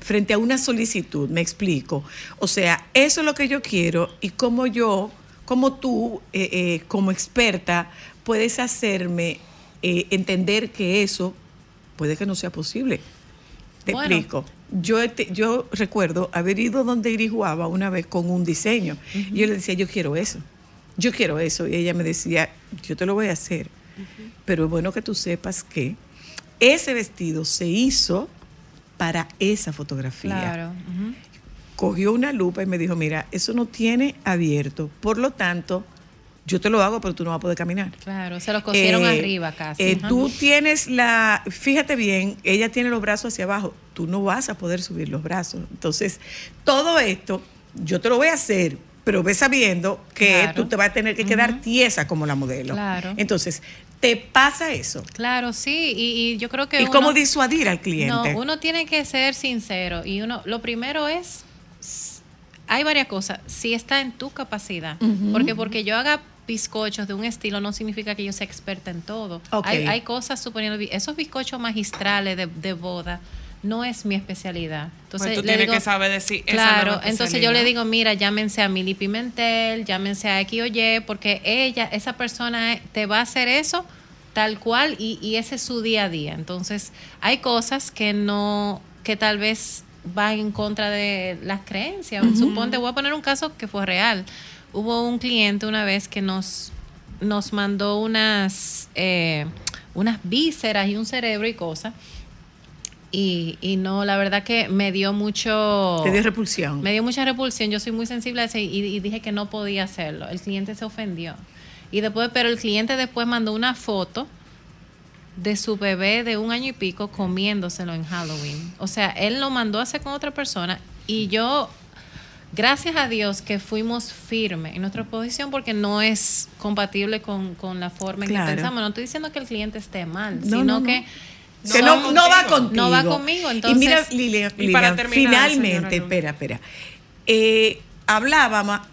Frente a una solicitud, me explico. O sea, eso es lo que yo quiero y como yo, como tú, eh, eh, como experta, puedes hacerme eh, entender que eso puede que no sea posible. Te Bueno. explico. Yo, yo recuerdo haber ido donde Iriguaba una vez con un diseño. Y yo le decía, yo quiero eso. Yo quiero eso. Y ella me decía, yo te lo voy a hacer. Pero es bueno que tú sepas que ese vestido se hizo para esa fotografía. Claro. Cogió una lupa y me dijo, mira, eso no tiene abierto. Por lo tanto, yo te lo hago, pero tú no vas a poder caminar. Claro, se los cosieron Eh, arriba casi. eh, tú tienes la, fíjate bien, ella tiene los brazos hacia abajo, tú no vas a poder subir los brazos. Entonces, todo esto, yo te lo voy a hacer, pero ve sabiendo que Claro. tú te vas a tener que quedar tiesa como la modelo. Claro. Entonces, te pasa eso. Claro, sí, y, y yo creo que ¿Y uno- cómo disuadir al cliente? No, uno tiene que ser sincero y uno, lo primero es, hay varias cosas, si está en tu capacidad, porque porque yo haga bizcochos de un estilo no significa que yo sea experta en todo. Hay, hay cosas, suponiendo, esos bizcochos magistrales de, de boda no es mi especialidad. Entonces, Pues tú le tienes digo- que saber decir esa no es Claro, entonces yo le digo, mira, llámense a Mili Pimentel, llámense a X o Y, porque ella, esa persona te va a hacer eso tal cual y, y ese es su día a día. Entonces, hay cosas que no, que tal vez van en contra de las creencias. Ujú. Suponte, voy a poner un caso que fue real. Hubo un cliente una vez que nos, nos mandó unas, eh, unas vísceras y un cerebro y cosas. Y, y no, la verdad que me dio mucho... Te dio repulsión. Me dio mucha repulsión. Yo soy muy sensible a eso y, y dije que no podía hacerlo. El cliente se ofendió. Y después, pero el cliente después mandó una foto de su bebé de un año y pico comiéndoselo en Halloween. O sea, él lo mandó a hacer con otra persona y yo, gracias a Dios que fuimos firmes en nuestra posición porque no es compatible con, con la forma en Claro. que pensamos. No estoy diciendo que el cliente esté mal, No, sino no, no. que... que no, no va contigo. No va conmigo, entonces... Y mira, Lilian, Y para terminar, finalmente, espera, espera. Eh, hablaba,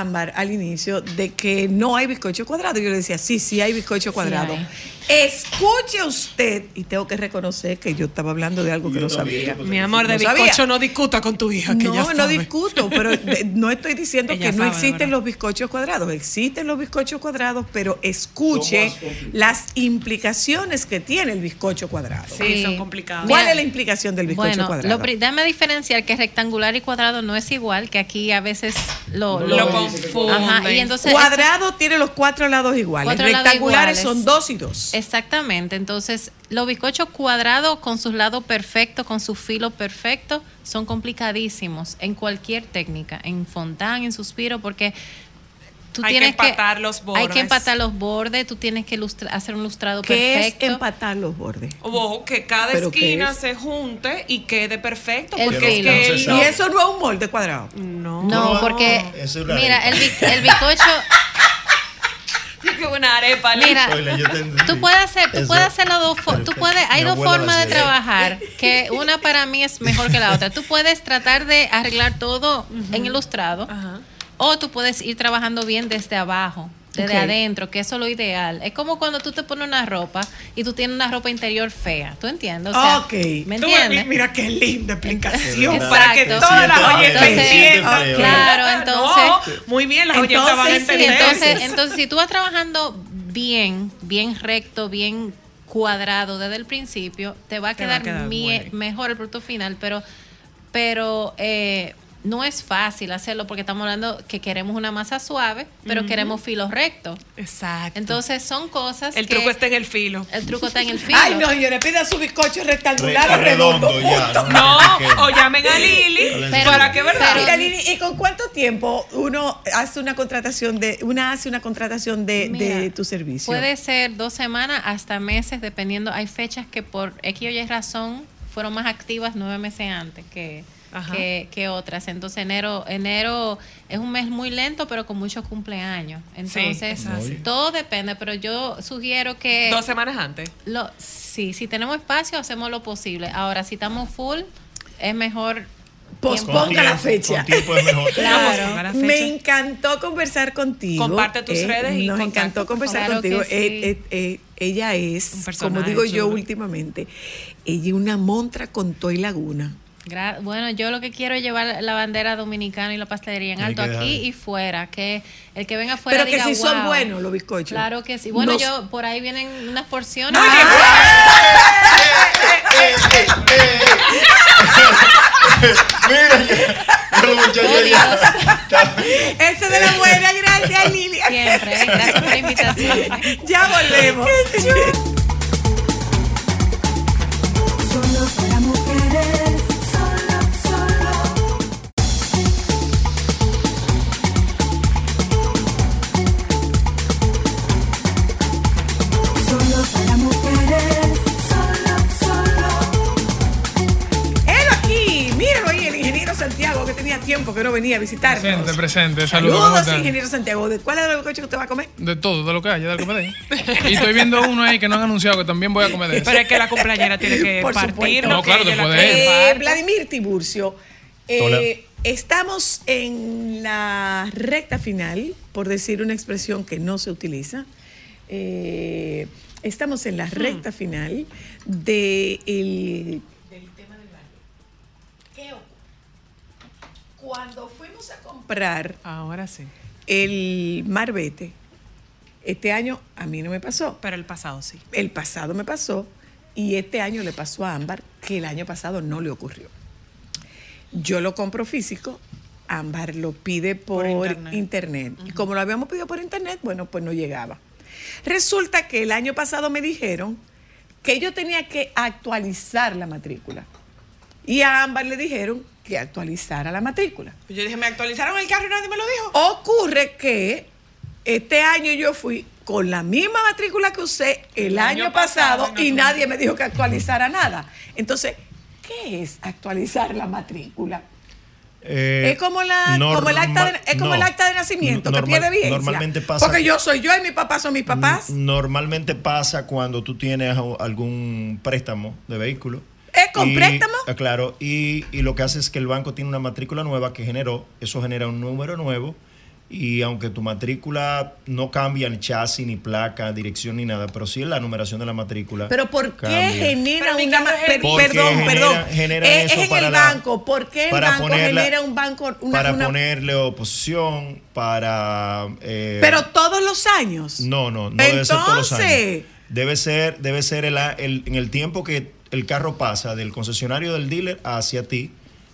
Ámbar al inicio de que no hay bizcocho cuadrado. Yo le decía, sí, sí hay bizcocho cuadrado. hay. Escuche usted, y tengo que reconocer que yo estaba hablando de algo que no sabía. Mi amor, de No sabía. bizcocho no discuta con tu hija, que no, ya no discuto, pero de- no estoy diciendo Ella que no existen los bizcochos cuadrados. Existen los bizcochos cuadrados, pero escuche las implicaciones que tiene el bizcocho cuadrado. Sí, son complicados. ¿Cuál Mira, es la implicación del bizcocho Bueno, cuadrado? lo déjame diferenciar que rectangular y cuadrado no es igual, que aquí a veces lo, Lo confunden. Ajá, y entonces cuadrado tiene los cuatro lados iguales. Cuatro lados Rectangulares iguales. son dos y dos. Exactamente. Entonces, los bizcochos cuadrados con sus lados perfectos, con su filo perfecto, son complicadísimos en cualquier técnica, en fontán, en suspiro, porque tú Hay que tienes empatar los Hay bordes. que empatar los bordes, tú tienes que lustra- hacer un lustrado ¿Qué perfecto. es empatar los bordes? O que cada ¿Pero qué esquina es? se junte y quede perfecto. El Porque es que No no- Y eso no es un molde cuadrado. No. No, porque Eso es la mira, el, el bizcocho que una arepa. Mira. Tú puedes hacer, tú puedes hacer las dos tú puedes, hay Mi dos formas de trabajar, que una para mí es mejor que la otra. Tú puedes tratar de arreglar todo en ilustrado, o tú puedes ir trabajando bien desde abajo, desde adentro, que eso es lo ideal. Es como cuando tú te pones una ropa y tú tienes una ropa interior fea, ¿tú entiendes? O sea, ok. ¿Me Tú, entiendes? Mira qué linda explicación. Exacto. Para que todas las Entonces, oyentes entiendan. Claro, entonces. No, muy bien, las oyentes van a Entonces, entender. entonces, entonces, si tú vas trabajando bien, bien recto, bien cuadrado desde el principio, te va a Te va a quedar, mie- mejor el producto final, pero, pero eh, no es fácil hacerlo porque estamos hablando que queremos una masa suave, pero queremos filos rectos. Exacto. Entonces son cosas El que- truco está en el filo. El truco está en el filo. Ay, no, señores, pida su bizcocho rectangular o Re- redondo. redondo, ya. No, o llamen a Lili Pero- para que verdad. Mira, Lili, ¿y con cuánto tiempo uno hace una contratación de, una hace una contratación de, Mira, de tu servicio? Puede ser dos semanas hasta meses, dependiendo. Hay fechas que por X o Y razón fueron más activas nueve meses antes que. Que, que otras. Entonces enero, enero es un mes muy lento, pero con muchos cumpleaños. Entonces todo depende, pero yo sugiero que Dos semanas antes. lo, sí, si tenemos espacio hacemos lo posible. Ahora si estamos full es mejor Posponga la fecha. Con mejor. Claro. Me encantó conversar contigo. Comparte tus redes y Nos contacto, encantó conversar contigo. Sí. Eh, eh, eh, ella es, como digo yo últimamente, ella es una montra con toy laguna. Gra- Bueno, yo lo que quiero es llevar la bandera dominicana y la pastelería en alto aquí y fuera. Que el que venga fuera Pero que diga, si son buenos los bizcochos. Claro que sí. Bueno, Nos- yo por ahí vienen unas porciones. Eh, eh, eh, Mira, muchachos ya. Ese de la buena, gracias Lilia. Siempre, ¿eh? gracias por la invitación. Ya volvemos. Tiempo que no venía a visitarnos. Presente, presente. Saludos. ¿cómo Saludos, ingeniero Santiago. ¿De cuál es el coche que usted va a comer? De todo, de lo que haya, de lo que me den. Y estoy viendo uno ahí que no han anunciado que también voy a comer de eso. Pero es que la cumpleañera tiene que Por partir. No, que claro, de él. quiere Eh. Vladimir Tiburcio, eh, estamos en la recta final, por decir una expresión que no se utiliza. Eh, estamos en la recta final de el- del tema del barrio. ¿Qué ocurre? Cuando fuimos a comprar Ahora sí. el Marbete, este año a mí no me pasó. Pero el pasado sí. El pasado me pasó y este año le pasó a Ámbar que el año pasado no le ocurrió. Yo lo compro físico, Ámbar lo pide por, Por internet. internet. Y como lo habíamos pedido por internet, bueno, pues no llegaba. Resulta que el año pasado me dijeron que yo tenía que actualizar la matrícula. Y a Ámbar le dijeron que actualizara la matrícula. Yo dije, me actualizaron el carro y nadie me lo dijo. Ocurre que este año yo fui con la misma matrícula que usé el, año, año pasado, pasado, no y nadie me dijo que actualizara nada. Entonces, ¿qué es actualizar la matrícula? Eh, es como, la, como el acta de, es como no. el acta de nacimiento, que Normal- pierde vigencia. Normalmente pasa. Porque yo soy yo y mis papás son mis papás. Normalmente pasa cuando tú tienes algún préstamo de vehículo. ¿Es con Y- préstamo? ah, Claro, y, y lo que hace es que el banco tiene una matrícula nueva que generó, eso genera un número nuevo, y aunque tu matrícula no cambia ni chasis, ni placa, dirección, ni nada, pero sí la numeración de la matrícula. Pero ¿por qué cambia. genera Pero una per- Porque perdón, genera- perdón. genera es, eso es en para el la- banco. ¿Por qué el banco ponerla- genera un banco una, para una- ponerle oposición, para... eh, pero todos los años? No, no, no debe ser todos los años. Entonces- Debe ser, debe ser el, el- en el tiempo que el carro pasa del concesionario del dealer hacia ti.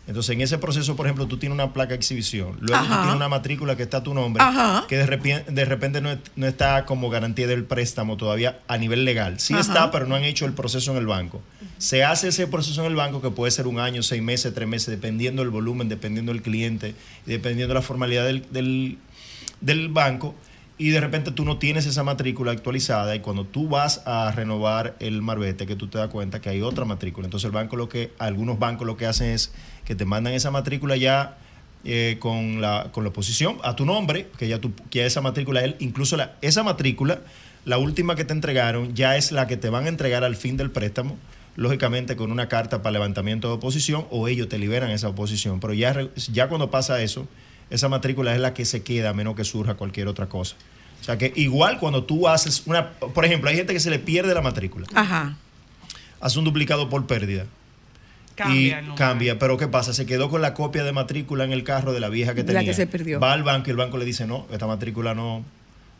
Entonces, en ese proceso, por ejemplo, tú tienes una placa de exhibición, luego tú tienes una matrícula que está a tu nombre, Ajá. que de repente, de repente no, es- no está como garantía del préstamo todavía a nivel legal. Sí Ajá. está, pero no han hecho el proceso en el banco. Se hace ese proceso en el banco que puede ser un año, seis meses, tres meses, dependiendo del volumen, dependiendo del cliente, y dependiendo de la formalidad del, del, del banco. Y de repente tú no tienes esa matrícula actualizada y cuando tú vas a renovar el marbete que tú te das cuenta que hay otra matrícula. Entonces el banco lo que, algunos bancos lo que hacen es que te mandan esa matrícula ya eh, con, la, con la oposición a tu nombre, que ya, tú, que esa matrícula, él, incluso la, esa matrícula, la última que te entregaron, ya es la que te van a entregar al fin del préstamo, lógicamente con una carta para levantamiento de oposición o ellos te liberan esa oposición. Pero ya, ya cuando pasa eso, esa matrícula es la que se queda a menos que surja cualquier otra cosa. O sea que igual cuando tú haces una, por ejemplo, hay gente que se le pierde la matrícula, Ajá. hace un duplicado por pérdida Cambia y cambia, pero ¿qué pasa? Se quedó con la copia de matrícula en el carro de la vieja que De la tenía. que se perdió. Va al banco y el banco le dice, no, esta matrícula no,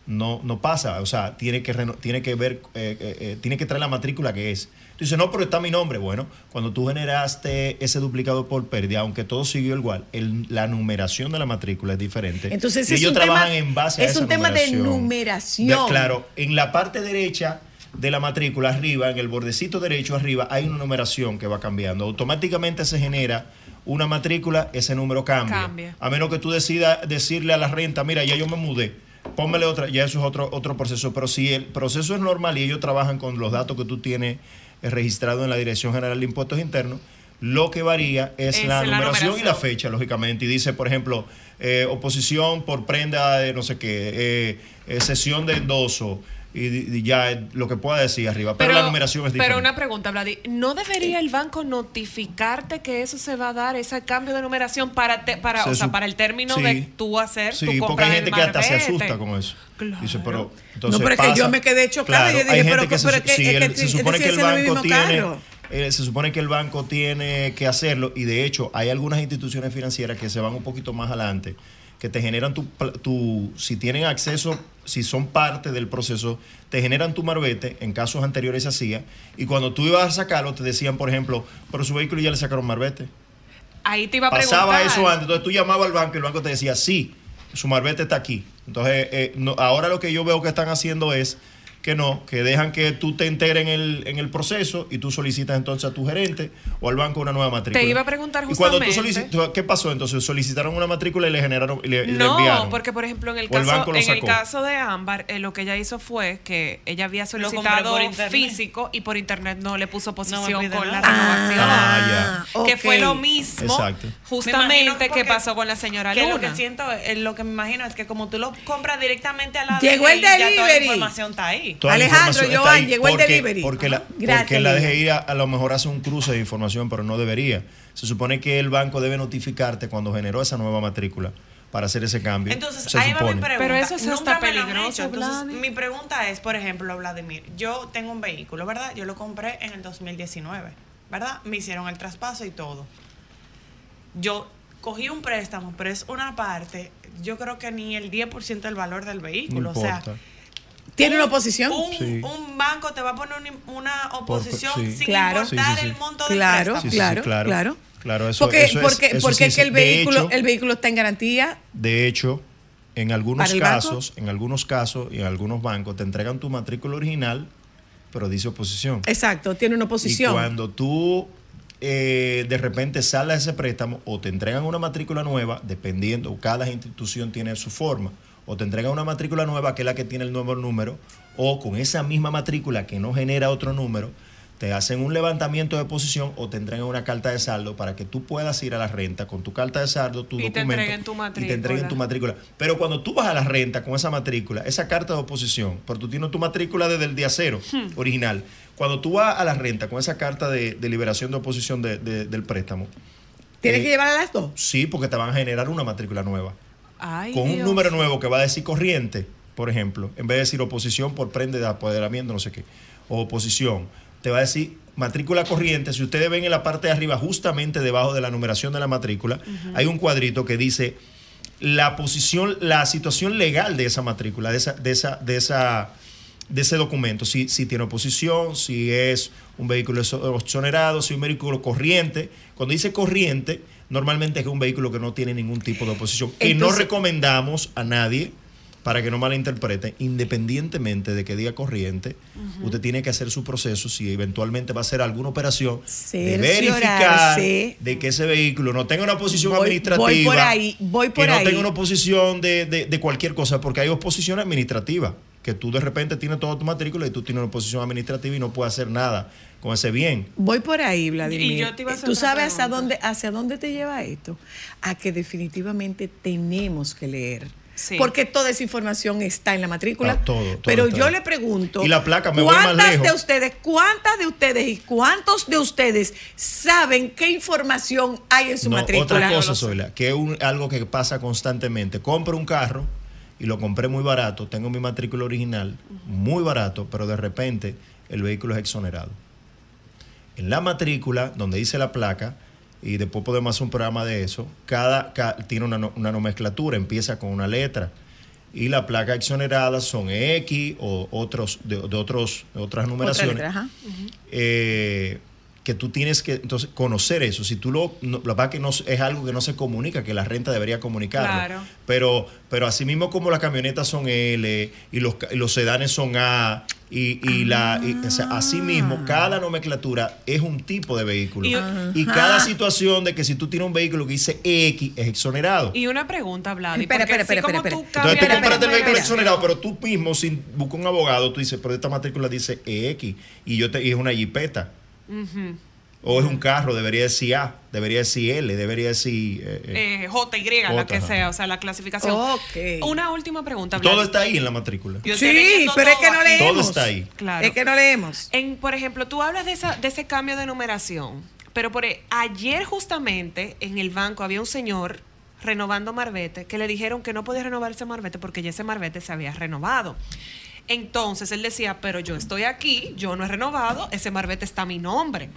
no, no pasa. O sea, tiene que, tiene que ver, eh, eh, eh, tiene que traer la matrícula que es. Tú dices, no, pero está mi nombre. Bueno, cuando tú generaste ese duplicado por pérdida, aunque todo siguió igual, el- la numeración de la matrícula es diferente. Entonces y es ellos un trabajan tema- en base a es esa un tema de numeración. numeración. De- claro, en la parte derecha de la matrícula arriba, en el bordecito derecho arriba, hay una numeración que va cambiando. Automáticamente se genera una matrícula, ese número cambia. Cambia. A menos que tú decidas decirle a la renta, mira, ya yo me mudé, pónmele otra, ya eso es otro, otro proceso. Pero si el proceso es normal y ellos trabajan con los datos que tú tienes registrado en la Dirección General de Impuestos Internos, lo que varía es, Es la, la numeración, y la fecha, lógicamente. Y dice, por ejemplo, eh, oposición por prenda de no sé qué, eh, eh, sesión de endoso, y, y ya lo que pueda decir arriba. Pero, la numeración es diferente. Pero una pregunta, Vladi. ¿No debería el banco notificarte que eso se va a dar, ese cambio de numeración para, te- para, Se o sea, para el término Sí. de tú hacer Sí, tu porque compra hay gente que hasta se asusta con eso. Claro. Dice, pero, entonces No, pero es que yo me quedé chocada. Yo dije, hay pero- gente que se, pero que- sí, es que el- se supone que el banco tiene, carro. eh, se supone que el banco tiene que hacerlo y de hecho hay algunas instituciones financieras que se van un poquito más adelante que te generan tu, tu si tienen acceso, si son parte del proceso, te generan tu marbete, en casos anteriores se hacía, y cuando tú ibas a sacarlo te decían, por ejemplo, pero su vehículo ya le sacaron marbete. Ahí te iba a Pasaba preguntar. eso antes. Entonces tú llamabas al banco y el banco te decía, sí, su marbete está aquí. Entonces, eh, no- ahora lo que yo veo que están haciendo es que no, que dejan que tú te enteres en el, en el proceso y tú solicitas entonces a tu gerente o al banco una nueva matrícula. Te iba a preguntar Y cuando tú justamente- solicitas, ¿qué pasó? Entonces solicitaron una matrícula y le generaron y le, No, enviaron. porque por ejemplo en el caso banco lo en el caso de Ámbar eh, lo que ella hizo fue que ella había solicitado físico y por internet no le puso posición con la renovación. Ah, ya. Que fue lo mismo Exacto. Justamente que pasó con la señora Que Luna. lo que siento, eh, lo que me imagino es que como tú lo compras directamente a la Llegó el DGI, ya toda la delivery. información está ahí. Toda la Alejandro, Joan, ahí llegó el delivery. Porque la, Gracias, porque la. DGI a, a lo mejor hace un cruce de información, pero no debería. Se supone que el banco debe notificarte cuando generó esa nueva matrícula para hacer ese cambio. Entonces, se ahí va mi supone. pregunta. Pero eso es Nunca hasta peligroso. Entonces, mi pregunta es, por ejemplo, Vladimir, yo tengo un vehículo, ¿verdad? Yo lo compré en el 2019, ¿verdad? Me hicieron el traspaso y todo. Yo cogí un préstamo, pero es una parte, yo creo que ni el 10% del valor del vehículo. No o sea, importa. ¿Tiene un- una oposición? Un, Sí. un banco te va a poner un- una oposición sí. sin Claro. importar Sí, sí, sí. el monto del Claro, préstamo. Sí, sí, sí, claro, claro. claro. Claro, eso, porque eso es- porque, eso porque es sí. que el vehículo, hecho- el vehículo está en garantía. De hecho, en algunos casos, en algunos casos y en algunos bancos te entregan tu matrícula original, pero dice oposición. Exacto, tiene una Y oposición. cuando tú eh, de repente sales de ese préstamo o te entregan una matrícula nueva, dependiendo, cada institución tiene su forma, o te entregan una matrícula nueva que es la que tiene el nuevo número, o con esa misma matrícula que no genera otro número, te hacen un levantamiento de posición o te entregan una carta de saldo para que tú puedas ir a la renta con tu carta de saldo, tu Y te documento entreguen tu y te entreguen matrícula. tu matrícula. Pero cuando tú vas a la renta con esa matrícula, esa carta de oposición, pero tú tienes tu matrícula desde el día cero, Hmm. original. Cuando tú vas a la renta con esa carta de, de liberación de oposición de- de- del préstamo, ¿Tienes eh, que llevar a las dos? sí, porque te van a generar una matrícula nueva. Ay, con un número nuevo que va a decir corriente, por ejemplo, en vez de decir oposición por prende de apoderamiento, no sé qué, o oposición, te va a decir matrícula corriente. Si ustedes ven en la parte de arriba, justamente debajo de la numeración de la matrícula, hay un cuadrito que dice la posición, la situación legal de esa matrícula, de esa, de esa, de esa, de ese documento, si, si tiene oposición, si es un vehículo exo- exonerado, si es un vehículo corriente. Cuando dice corriente, normalmente es un vehículo que no tiene ningún tipo de oposición. y no Entonces- recomendamos a nadie, para que no malinterpreten, independientemente de que diga corriente, usted tiene que hacer su proceso si eventualmente va a hacer alguna operación de verificar de que ese vehículo no tenga una oposición Voy- administrativa. voy por ahí, voy por que no tenga una oposición de, de- de cualquier cosa, porque hay oposición administrativa, que tú de repente tienes todo tu matrícula y tú tienes una oposición administrativa y no puedes hacer nada con ese bien. Voy por ahí, Vladimir. Y yo te iba a hacer ¿Tú sabes hacia dónde, hacia dónde te lleva esto? A que definitivamente tenemos que leer. Sí. Porque toda esa información está en la matrícula. Ah, todo, todo Pero está yo ahí. le pregunto. Y la placa, me voy más ¿Cuántas lejos. de ustedes, cuántas de ustedes y cuántos de ustedes saben qué información hay en su No, matrícula? otra cosa. Zoila, que es un- algo que pasa constantemente. Compro un carro y lo compré muy barato, tengo mi matrícula original, muy barato, pero de repente el vehículo es exonerado. En la matrícula, donde dice la placa, y después podemos hacer un programa de eso, cada, ca- tiene una, una nomenclatura, empieza con una letra. Y la placa exonerada son X o otros de, de otros, de otras Otra numeraciones letra, eh, que tú tienes que entonces conocer eso. Si tú lo, no, la verdad que no es algo que no se comunica, que la renta debería comunicarlo. Claro. Pero, pero así mismo como las camionetas son L y los, y los sedanes son A y, y la, y, o sea, así mismo cada nomenclatura es un tipo de vehículo. Y- Y, cada situación de que si tú tienes un vehículo que dice X es exonerado. Y una pregunta, Vladi. Espera, espera, espera, espera, tú espera. Entonces tú compraste el vehículo exonerado, pero tú mismo, sin buscar un abogado, tú dices, pero esta matrícula dice EX y yo te, y es una jipeta. O es un carro, debería decir A, debería decir L, debería decir... eh, eh. Eh, J, Y, la que ajá. sea, o sea, la clasificación. Ok. Una última pregunta. Todo está ahí en la matrícula. Yo Sí, pero es que no aquí. leemos. Todo está ahí. Claro. Es que no leemos. En, por ejemplo, tú hablas de, esa, de ese cambio de numeración, pero por e- ayer justamente en el banco había un señor renovando marbete que le dijeron que no podía renovar ese marbete porque ya ese marbete se había renovado. Entonces él decía, pero yo estoy aquí, yo no he renovado, ese marbete está a mi nombre.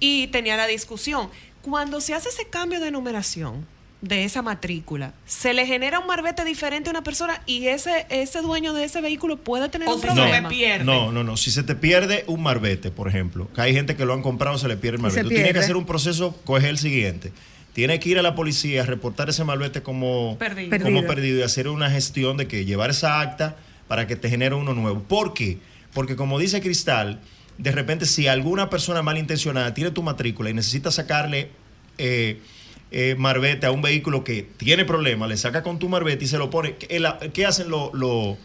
Y tenía la discusión. Cuando se hace ese cambio de numeración de esa matrícula, se le genera un marbete diferente a una persona y ese, ese dueño de ese vehículo puede tener O un si se problema. me pierde. No, no, no. Si se te pierde un marbete, por ejemplo, que hay gente que lo han comprado, se le pierde el marbete. Tú tienes que hacer un proceso, coge el siguiente. tiene que ir a la policía, reportar ese malvete como Perdido. como Perdido. perdido y hacer una gestión de que llevar esa acta para que te genere uno nuevo. ¿Por qué? Porque como dice Cristal, de repente si alguna persona malintencionada tiene tu matrícula y necesita sacarle eh, eh, marbete a un vehículo que tiene problemas, le saca con tu marbete y se lo pone. ¿Qué, la- qué hacen lo- lo-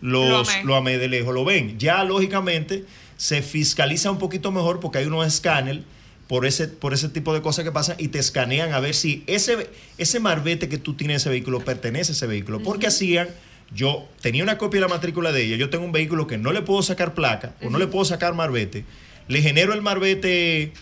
los, los AME de lejos? Lo ven. Ya lógicamente se fiscaliza un poquito mejor porque hay unos escáneres por ese, por ese tipo de cosas que pasan y te escanean a ver si ese, ese marbete que tú tienes en ese vehículo pertenece a ese vehículo. Porque hacían, yo tenía una copia de la matrícula de ella, yo tengo un vehículo que no le puedo sacar placa o no le puedo sacar marbete, le genero el marbete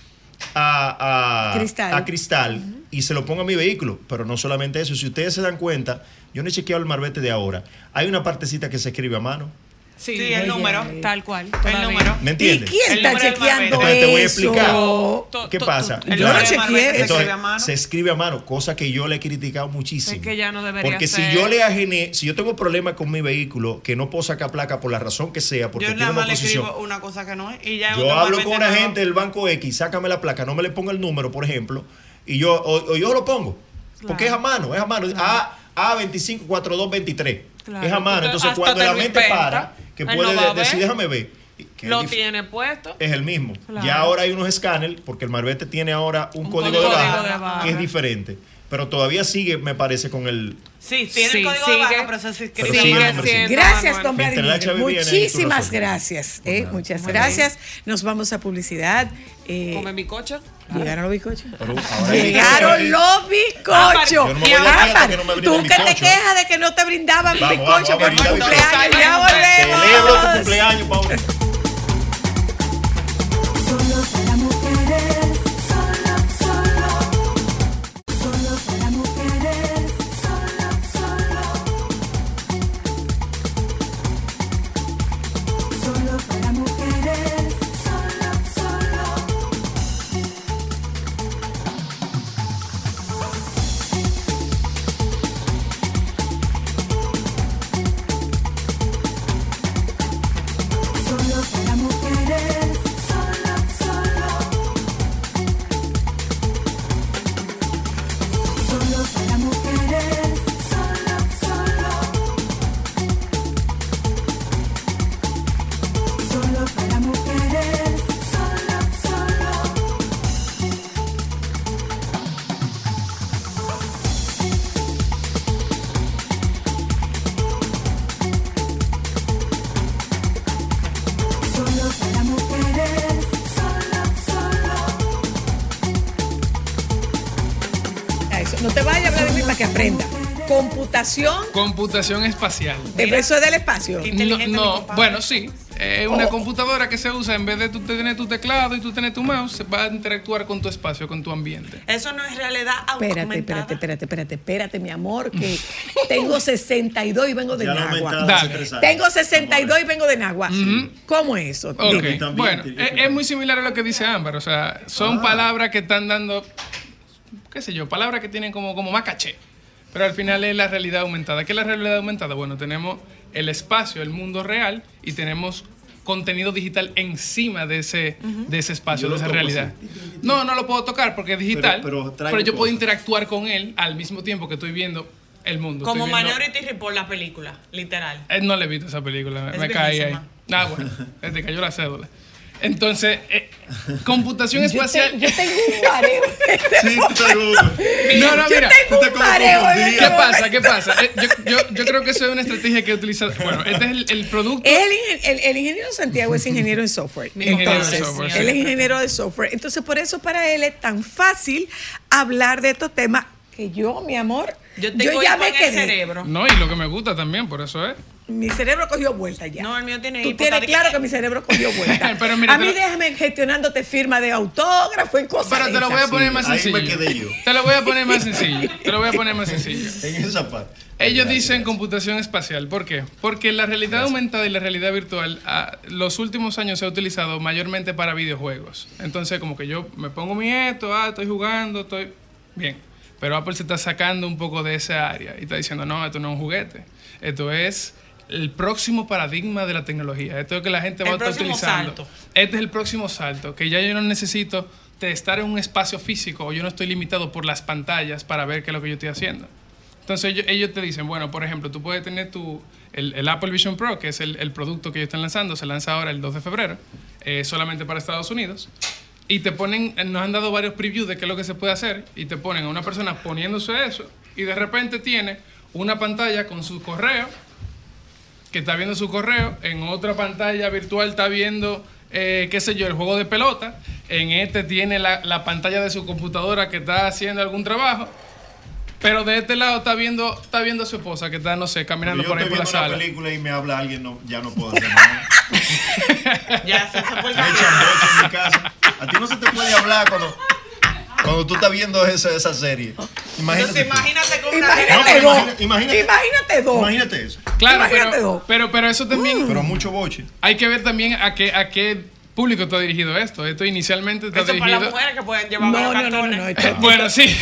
a, a Cristal. a cristal y se lo pongo a mi vehículo. Pero no solamente eso, si ustedes se dan cuenta, yo no he chequeado el marbete de ahora. Hay una partecita que se escribe a mano. Sí, Sí, el oye, número. Tal cual. El número. ¿Me ¿Y entiendes? quién El está chequeando Entonces te voy a eso? explicar. To- ¿Qué to- pasa? to- El Yo número no chequeé. se Entonces, escribe a mano. se escribe a mano, cosa que yo le he criticado muchísimo. Es que ya no debería Porque ser. si yo le agené, si yo tengo problemas con mi vehículo, que no puedo sacar placa por la razón que sea, porque Yo tiene nada una más le oposición. escribo una cosa que no es. Y ya Yo hablo con una gente del banco X, sácame la placa, no me le ponga el número, por ejemplo, y yo o, o yo lo pongo. Porque es a mano, es a mano. A, A254223. Claro. Es a mano. Entonces, Hasta cuando la mente inventa. para, que Él puede no de- decir, déjame ver. que Lo tiene puesto. es el mismo. Claro. Ya ahora hay unos escáneres, porque el Marbete tiene ahora un, Un código, código de, de barra barra. que es diferente. Pero todavía sigue, me parece, con el. Sí, tiene Sí, el código sigue. de barra, pero se sigue sí. Gracias, don Vladimir. Muchísimas resuelves. gracias. eh, muchas Muy gracias. Nos vamos a publicidad. Eh, Come mi coche. ¿Llegaron los bizcochos? Llegaron los bizcochos. Yo no Tú que te quejas de que no te brindaban Vamos, bizcocho vamos, por tu cumpleaños. Ya Celebro tu volvemos. cumpleaños, Paula. Computación, espacial. el eso es del espacio. No, no, bueno, sí. Es una Oh. computadora que se usa en vez de tú tener tu teclado y tú tener tu mouse, va a interactuar con tu espacio, con tu ambiente. Eso no es realidad Espérate, aumentada. espérate, espérate, espérate, espérate, mi amor, que tengo 62 y vengo de Ya Nagua. Dale. Tengo 62 y vengo de Nagua. ¿Cómo es eso? Ok, Dime. también, bueno, es muy similar a lo que dice Ámbar, o sea, son Ah. palabras que están dando, qué sé yo, palabras que tienen como, como más caché, pero al final es la realidad aumentada. ¿Qué es la realidad aumentada? Bueno, tenemos el espacio, el mundo real, y tenemos contenido digital encima de ese, de ese espacio, Yo de esa realidad. así. No, no lo puedo tocar porque es digital, Pero- pero, yo puedo interactuar con él al mismo tiempo que estoy viendo el mundo. Como viendo- Minority Report, la película, literal. eh, no le he visto esa película, me, Es me caí ahí. Ah, bueno, te cayó la cédula. Entonces, eh, computación Yo, espacial. te- yo tengo un mareo. Sí, tú te no, no, yo mira. tengo tú te un mareo. ¿Qué pasa? ¿Qué pasa? Eh, yo, yo- yo creo que eso es una estrategia que he utilizado. Bueno, este es el, el producto. El, ingen- el- el ingeniero Santiago es ingeniero en software. Ingeniero de Entonces, software, sí. él es ingeniero de software. Entonces, por eso para él es tan fácil hablar de estos temas que yo, mi amor, Yo tengo ya me quedé. cerebro. No, y lo que me gusta también, por eso es. Mi cerebro cogió vuelta ya. No, el mío tiene Tú tienes claro que- mi cerebro cogió vuelta. Pero mira, a mí lo- déjame gestionándote firma de autógrafo y cosas Pero te lo voy a poner más ahí sencillo. me quedé yo. Te lo voy a poner más sencillo. Te lo voy a poner más sencillo. En esa parte. Ellos dicen computación espacial. ¿Por qué? Porque la realidad aumentada y la realidad virtual, ah, los últimos años se ha utilizado mayormente para videojuegos. Entonces, como que yo me pongo mi esto, ah, estoy jugando, estoy. Bien. Pero Apple se está sacando un poco de esa área y está diciendo, no, esto no es un juguete. Esto es el próximo paradigma de la tecnología. Esto es que la gente va El a estar utilizando. salto. Este es el próximo salto, que ya yo no necesito de estar en un espacio físico o yo no estoy limitado por las pantallas para ver qué es lo que yo estoy haciendo. Entonces ellos, ellos te dicen, bueno, por ejemplo, tú puedes tener tu, el, el Apple Vision Pro, que es el, el producto que ellos están lanzando, se lanza ahora el 2 de febrero, eh, solamente para Estados Unidos. Y te ponen, eh, nos han dado varios previews de qué es lo que se puede hacer y te ponen a una persona poniéndose eso y de repente tiene una pantalla con su correo, que está viendo su correo, en otra pantalla virtual está viendo, eh, qué sé yo, el juego de pelota, en este tiene la, la pantalla de su computadora que está haciendo algún trabajo, pero de este lado está viendo, está viendo a su esposa que está, no sé, caminando yo por ahí estoy por la viendo una sala. película y me habla alguien, no, ya no puedo hacer nada. Ya, se fue el Me echan en mi casa. A ti no se te puede hablar cuando, cuando tú estás viendo esa, esa serie. Imagínate. Entonces, imagínate con una Imagínate No, imagínate, Imagínate dos. Imagínate eso. Claro, Imagínate pero, dos. pero, pero eso también Pero mucho boche. hay que ver también a qué, a qué público está dirigido esto. Esto inicialmente está Eso para las dirigido... mujeres que pueden llevar No, varios no, no, no, no, cartones. no, Bueno, sí.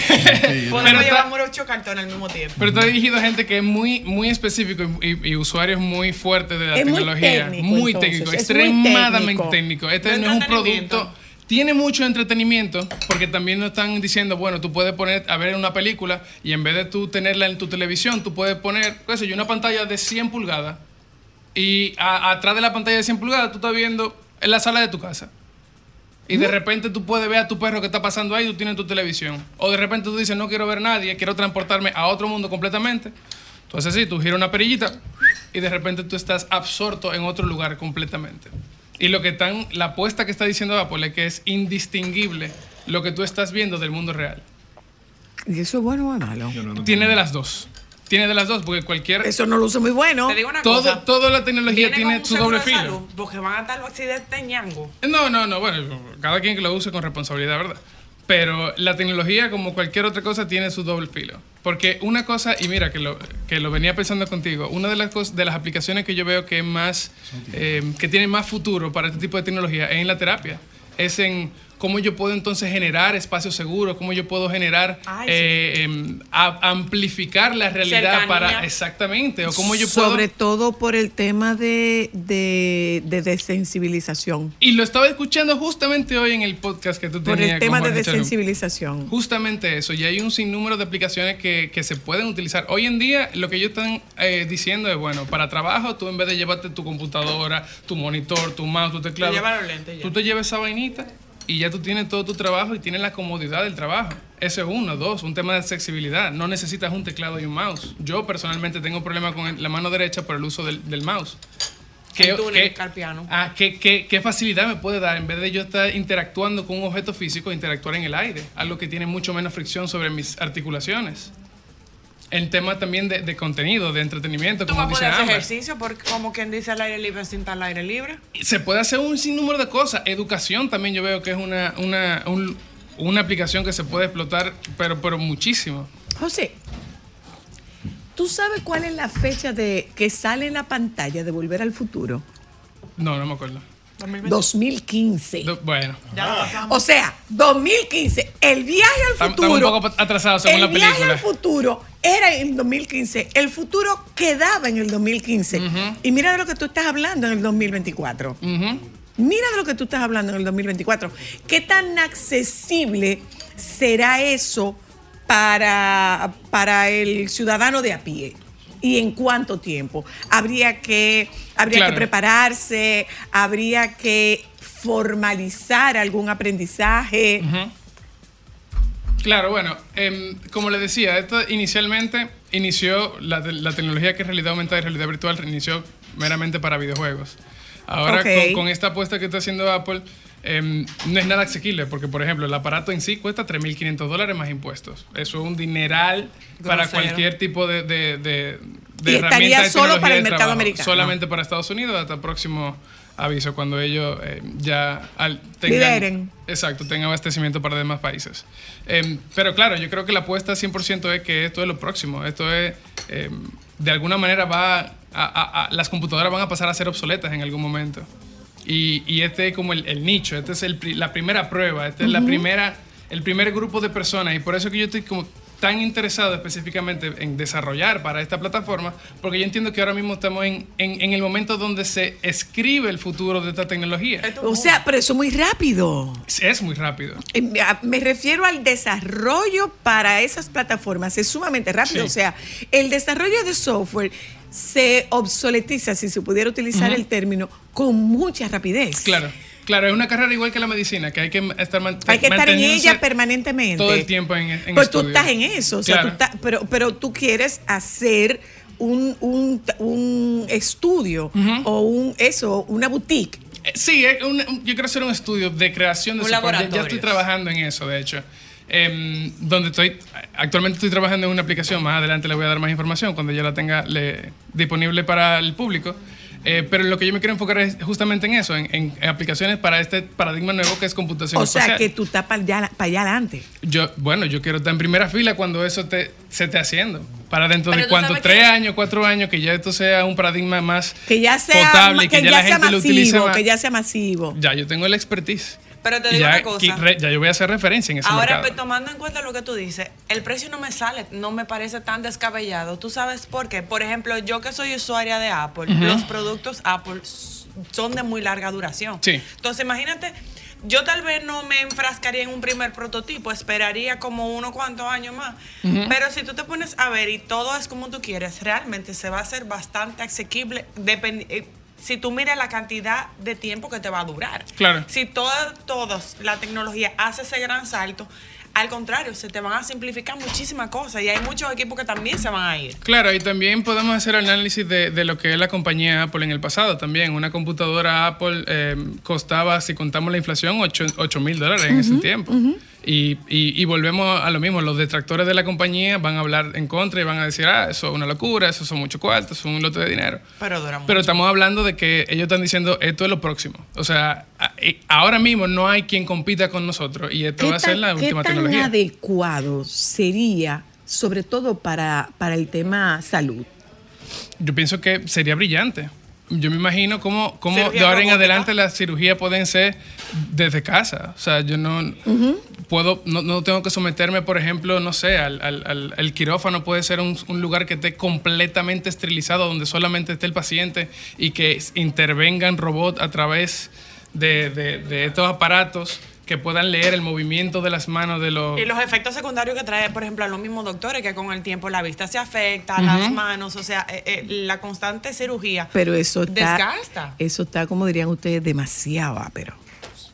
Podemos pero, llevar muchos cartones al mismo tiempo. pero está dirigido a gente que es muy, muy específico y, y- y usuarios muy fuertes de la Es muy tecnología. técnico, muy entonces, técnico, es muy extremadamente técnico. técnico. Este no es un producto. Tiene mucho entretenimiento porque también nos están diciendo, bueno, tú puedes poner a ver una película y en vez de tú tenerla en tu televisión, tú puedes poner, qué sé yo, una pantalla de 100 pulgadas y a- atrás de la pantalla de 100 pulgadas tú estás viendo en la sala de tu casa. Y de repente tú puedes ver a tu perro que está pasando ahí y tú tienes tu televisión. O de repente tú dices, no quiero ver a nadie, quiero transportarme a otro mundo completamente. Entonces sí, tú giras una perillita y de repente tú estás absorto en otro lugar completamente. Y lo que están, la apuesta que está diciendo Apple es que es indistinguible lo que tú estás viendo del mundo real. ¿Y eso es bueno o es malo? Tiene de las dos. Tiene de las dos, porque cualquier... Eso no luce muy bueno. Te digo una Todo, cosa. toda la tecnología tiene su doble de filo. salud, Porque van a estar los accidentes ñango. No, no, no, bueno, cada quien que lo use con responsabilidad, ¿verdad? Pero la tecnología, como cualquier otra cosa, tiene su doble filo. Porque una cosa, y mira que lo, que lo venía pensando contigo, una de las, cos- de las aplicaciones que yo veo que es más, eh, que tiene más futuro para este tipo de tecnología es en la terapia. Es en cómo yo puedo entonces generar espacios seguros, cómo yo puedo generar, Ay, sí. eh, em, a- amplificar la realidad Cercanía. para, exactamente, o cómo yo puedo... Sobre todo por el tema de, de, de desensibilización. Y lo estaba escuchando justamente hoy en el podcast que tú Por tenías. el tema de desensibilización. Justamente eso, y hay un sinnúmero de aplicaciones que, que se pueden utilizar. Hoy en día lo que ellos están eh, diciendo es, bueno, para trabajo, tú en vez de llevarte tu computadora, tu monitor, tu mouse, tu teclado, Te llevas los lentes ya. tú te llevas esa vainita y ya tú tienes todo tu trabajo y tienes la comodidad del trabajo. Eso es uno. Dos, un tema de accesibilidad. No necesitas un teclado y un mouse. Yo personalmente tengo problemas con la mano derecha por el uso del, del mouse. El túnel carpiano. Ah, ¿qué, qué, qué facilidad me puede dar en vez de yo estar interactuando con un objeto físico, interactuar en el aire? Algo que tiene mucho menos fricción sobre mis articulaciones. El tema también de, de contenido, de entretenimiento, Tú como vas a dice poder hacer ejercicio porque como quien dice al aire libre sin estar al aire libre. Se puede hacer un sinnúmero de cosas. Educación también yo veo que es una, una, un- una aplicación que se puede explotar, pero, pero muchísimo. José, ¿tú sabes cuál es la fecha de que sale en la pantalla de Volver al Futuro? No, no me acuerdo. 2015. Do- bueno, Ya lo pasamos. O sea, 2015, el viaje al futuro. estamos un poco atrasados según el la viaje película. al futuro era en el 2015. El futuro quedaba en el 2015. Y mira de lo que tú estás hablando en el 2024. Ujú. Mira de lo que tú estás hablando en el 2024. ¿Qué tan accesible será eso para, para el ciudadano de a pie? ¿Y en cuánto tiempo? Habría que, habría Claro. que prepararse, habría que formalizar algún aprendizaje. Claro, bueno, em, como le decía, esto inicialmente inició, la, la tecnología que es realidad aumentada y realidad virtual inició meramente para videojuegos. Ahora, con, con esta apuesta que está haciendo Apple, em, no es nada asequible, porque, por ejemplo, el aparato en sí cuesta 3.500 dólares más impuestos. Eso es un dineral para cualquier tipo de, de, de, de Y herramienta estaría solo para el mercado americano. Solamente para Estados Unidos hasta el próximo aviso, cuando ellos eh, ya al- tengan... Lideren. Exacto, tenga abastecimiento para demás países. Em, pero claro, yo creo que la apuesta 100% es que esto es lo próximo. Esto es, em, de alguna manera, va a, a- a- las computadoras van a pasar a ser obsoletas en algún momento. Y, y este es como el, el nicho, este es el la primera prueba, este es la primera, el primer grupo de personas. Y por eso que yo estoy como tan interesado específicamente en desarrollar para esta plataforma, porque yo entiendo que ahora mismo estamos en, en- en el momento donde se escribe el futuro de esta tecnología. O sea, pero eso es muy rápido. Es muy rápido. Eh, me- refiero al desarrollo para esas plataformas, es sumamente rápido. Sí. O sea, el desarrollo de software se obsoletiza, si se pudiera utilizar el término, con mucha rapidez. Claro, claro, es una carrera igual que la medicina, que hay que estar Hay que estar en ella permanentemente. todo el tiempo en, en Pues tú estudio. estás en eso, o sea, Claro. tú estás- pero, pero tú quieres hacer un, un, un estudio o un eso, una boutique. Eh, Sí, es un- yo quiero hacer un estudio de creación de software. Ya- Ya, estoy trabajando en eso, de hecho. Em, donde estoy, actualmente estoy trabajando en una aplicación, más adelante le voy a dar más información cuando ya la tenga le- disponible para el público. Eh, pero lo que yo me quiero enfocar es justamente en eso, en, en- en aplicaciones para este paradigma nuevo que es computación O sea, que tú estás para allá, para allá adelante. Yo, bueno, yo quiero estar en primera fila cuando eso te, se esté haciendo. Para dentro Pero de cuánto, tres que- años, cuatro años, que ya esto sea un paradigma más Que ya sea, potable y que, que ya, ya la sea gente lo utilice más. que ya sea masivo. Ya, yo tengo el expertise. Pero te digo ya, una cosa. re- ya yo voy a hacer referencia en ese Ahora, mercado. pues, tomando en cuenta lo que tú dices, el precio no me sale, no me parece tan descabellado. ¿Tú sabes por qué? Por ejemplo, yo que soy usuaria de Apple, los productos Apple son de muy larga duración. Sí. Entonces, imagínate, yo tal vez no me enfrascaría en un primer prototipo, esperaría como unos cuantos años más. Pero si tú te pones a ver y todo es como tú quieres, realmente se va a hacer bastante asequible. Si tú miras la cantidad de tiempo que te va a durar. Claro. Si toda, todos, la tecnología hace ese gran salto, al contrario, se te van a simplificar muchísimas cosas y hay muchos equipos que también se van a ir. Claro, y también podemos hacer análisis de, de lo que es la compañía Apple en el pasado también. Una computadora Apple eh, costaba, si contamos la inflación, 8 mil dólares en ese tiempo. Y, y- y volvemos a lo mismo, los detractores de la compañía van a hablar en contra y van a decir, ah, eso es una locura, eso son muchos cuartos, eso es un lote de dinero. Pero dura mucho. Pero estamos hablando de que ellos están diciendo, esto es lo próximo. O sea, ahora mismo no hay quien compita con nosotros y esto va a ser la qué última tan tecnología. adecuado sería, sobre todo para, para el tema salud? Yo pienso que sería brillante. Yo me imagino cómo, cómo de ahora en adelante las cirugías pueden ser desde casa. O sea, yo no puedo, no, no tengo que someterme, por ejemplo, no sé, al, al- al- el quirófano. Puede ser un, un lugar que esté completamente esterilizado, donde solamente esté el paciente y que intervengan robots a través de, de- de estos aparatos que puedan leer el movimiento de las manos de los... Y los efectos secundarios que trae, por ejemplo, a los mismos doctores, que con el tiempo la vista se afecta, las manos, o sea, eh, eh, la constante cirugía Pero eso está, desgasta. eso está, como dirían ustedes, demasiado pero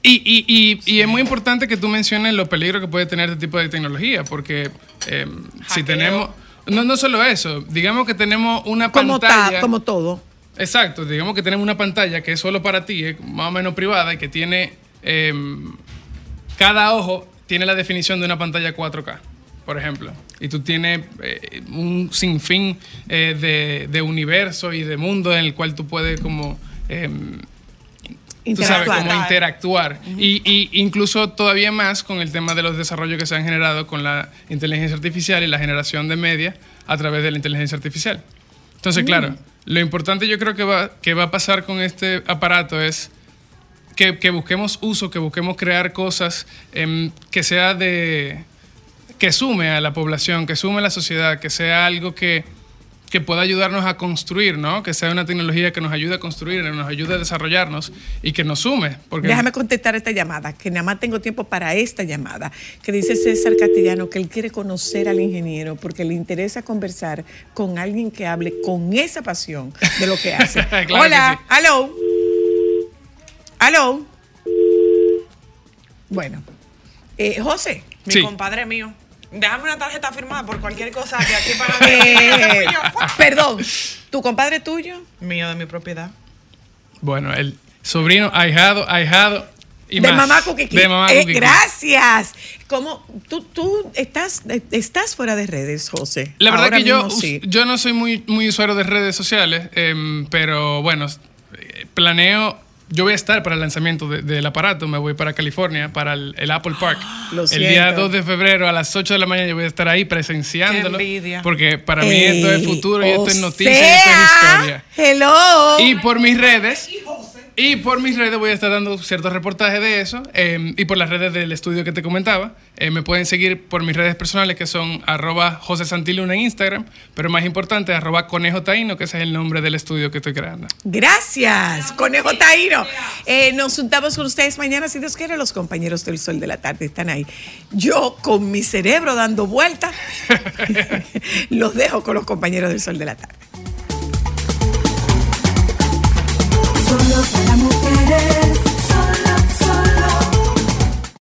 Y, y, y, y es muy importante que tú menciones los peligros que puede tener este tipo de tecnología, porque eh, si tenemos... No, no solo eso, digamos que tenemos una Como pantalla... ta- como todo. Exacto, digamos que tenemos una pantalla que es solo para ti, es más o menos privada y que tiene... eh, cada ojo tiene la definición de una pantalla 4K, por ejemplo. Y tú tienes eh, un sinfín eh, de, de universo y de mundo en el cual tú puedes como... em, tú sabes, Interactuar. como interactuar. y, y incluso todavía más con el tema de los desarrollos que se han generado con la inteligencia artificial y la generación de media a través de la inteligencia artificial. Entonces, Mm. claro, lo importante yo creo que va, que va a pasar con este aparato es que, que busquemos uso, que busquemos crear cosas em, que sea de... que sume a la población, que sume a la sociedad, que sea algo que, que pueda ayudarnos a construir, ¿no? Que sea una tecnología que nos ayude a construir, que nos ayude a desarrollarnos y que nos sume. Porque Déjame contestar esta llamada, que nada más tengo tiempo para esta llamada, que dice César Castellano que él quiere conocer al ingeniero porque le interesa conversar con alguien que hable con esa pasión de lo que hace. Claro que Hola, sí. aló. Aló. Bueno, eh, José. Mi compadre mío. Déjame una tarjeta firmada por cualquier cosa que aquí para Eh, perdón, ¿tu compadre tuyo? Mío de mi propiedad. Bueno, el sobrino, ahijado, ahijado y de más. mamá. De mamá Eh, gracias. ¿Cómo tú, tú estás, estás fuera de redes, José? La verdad Ahora que yo, sí. yo no soy muy, muy usuario de redes sociales, em, pero bueno, eh, planeo, yo voy a estar para el lanzamiento de- del aparato, me voy para California, para el, el Apple Park. Lo el día siento. 2 de febrero a las 8 de la mañana yo voy a estar ahí presenciándolo. Qué envidia. Porque para mí esto es Ey, futuro y esto es noticia y esto es historia. Hello. Y por mis redes, Y por mis redes voy a estar dando ciertos reportajes de eso. eh, y por las redes del estudio que te comentaba. Eh, me pueden seguir por mis redes personales que son arroba José Santiluna en Instagram. Pero más importante, arroba Conejo Taíno, que ese es el nombre del estudio que estoy creando. Gracias, Conejo Taíno. Eh, nos juntamos con ustedes mañana, si Dios quiere, los compañeros del Sol de la Tarde están ahí. Yo, con mi cerebro dando vueltas, los dejo con los compañeros del Sol de la Tarde. Solo para mujeres.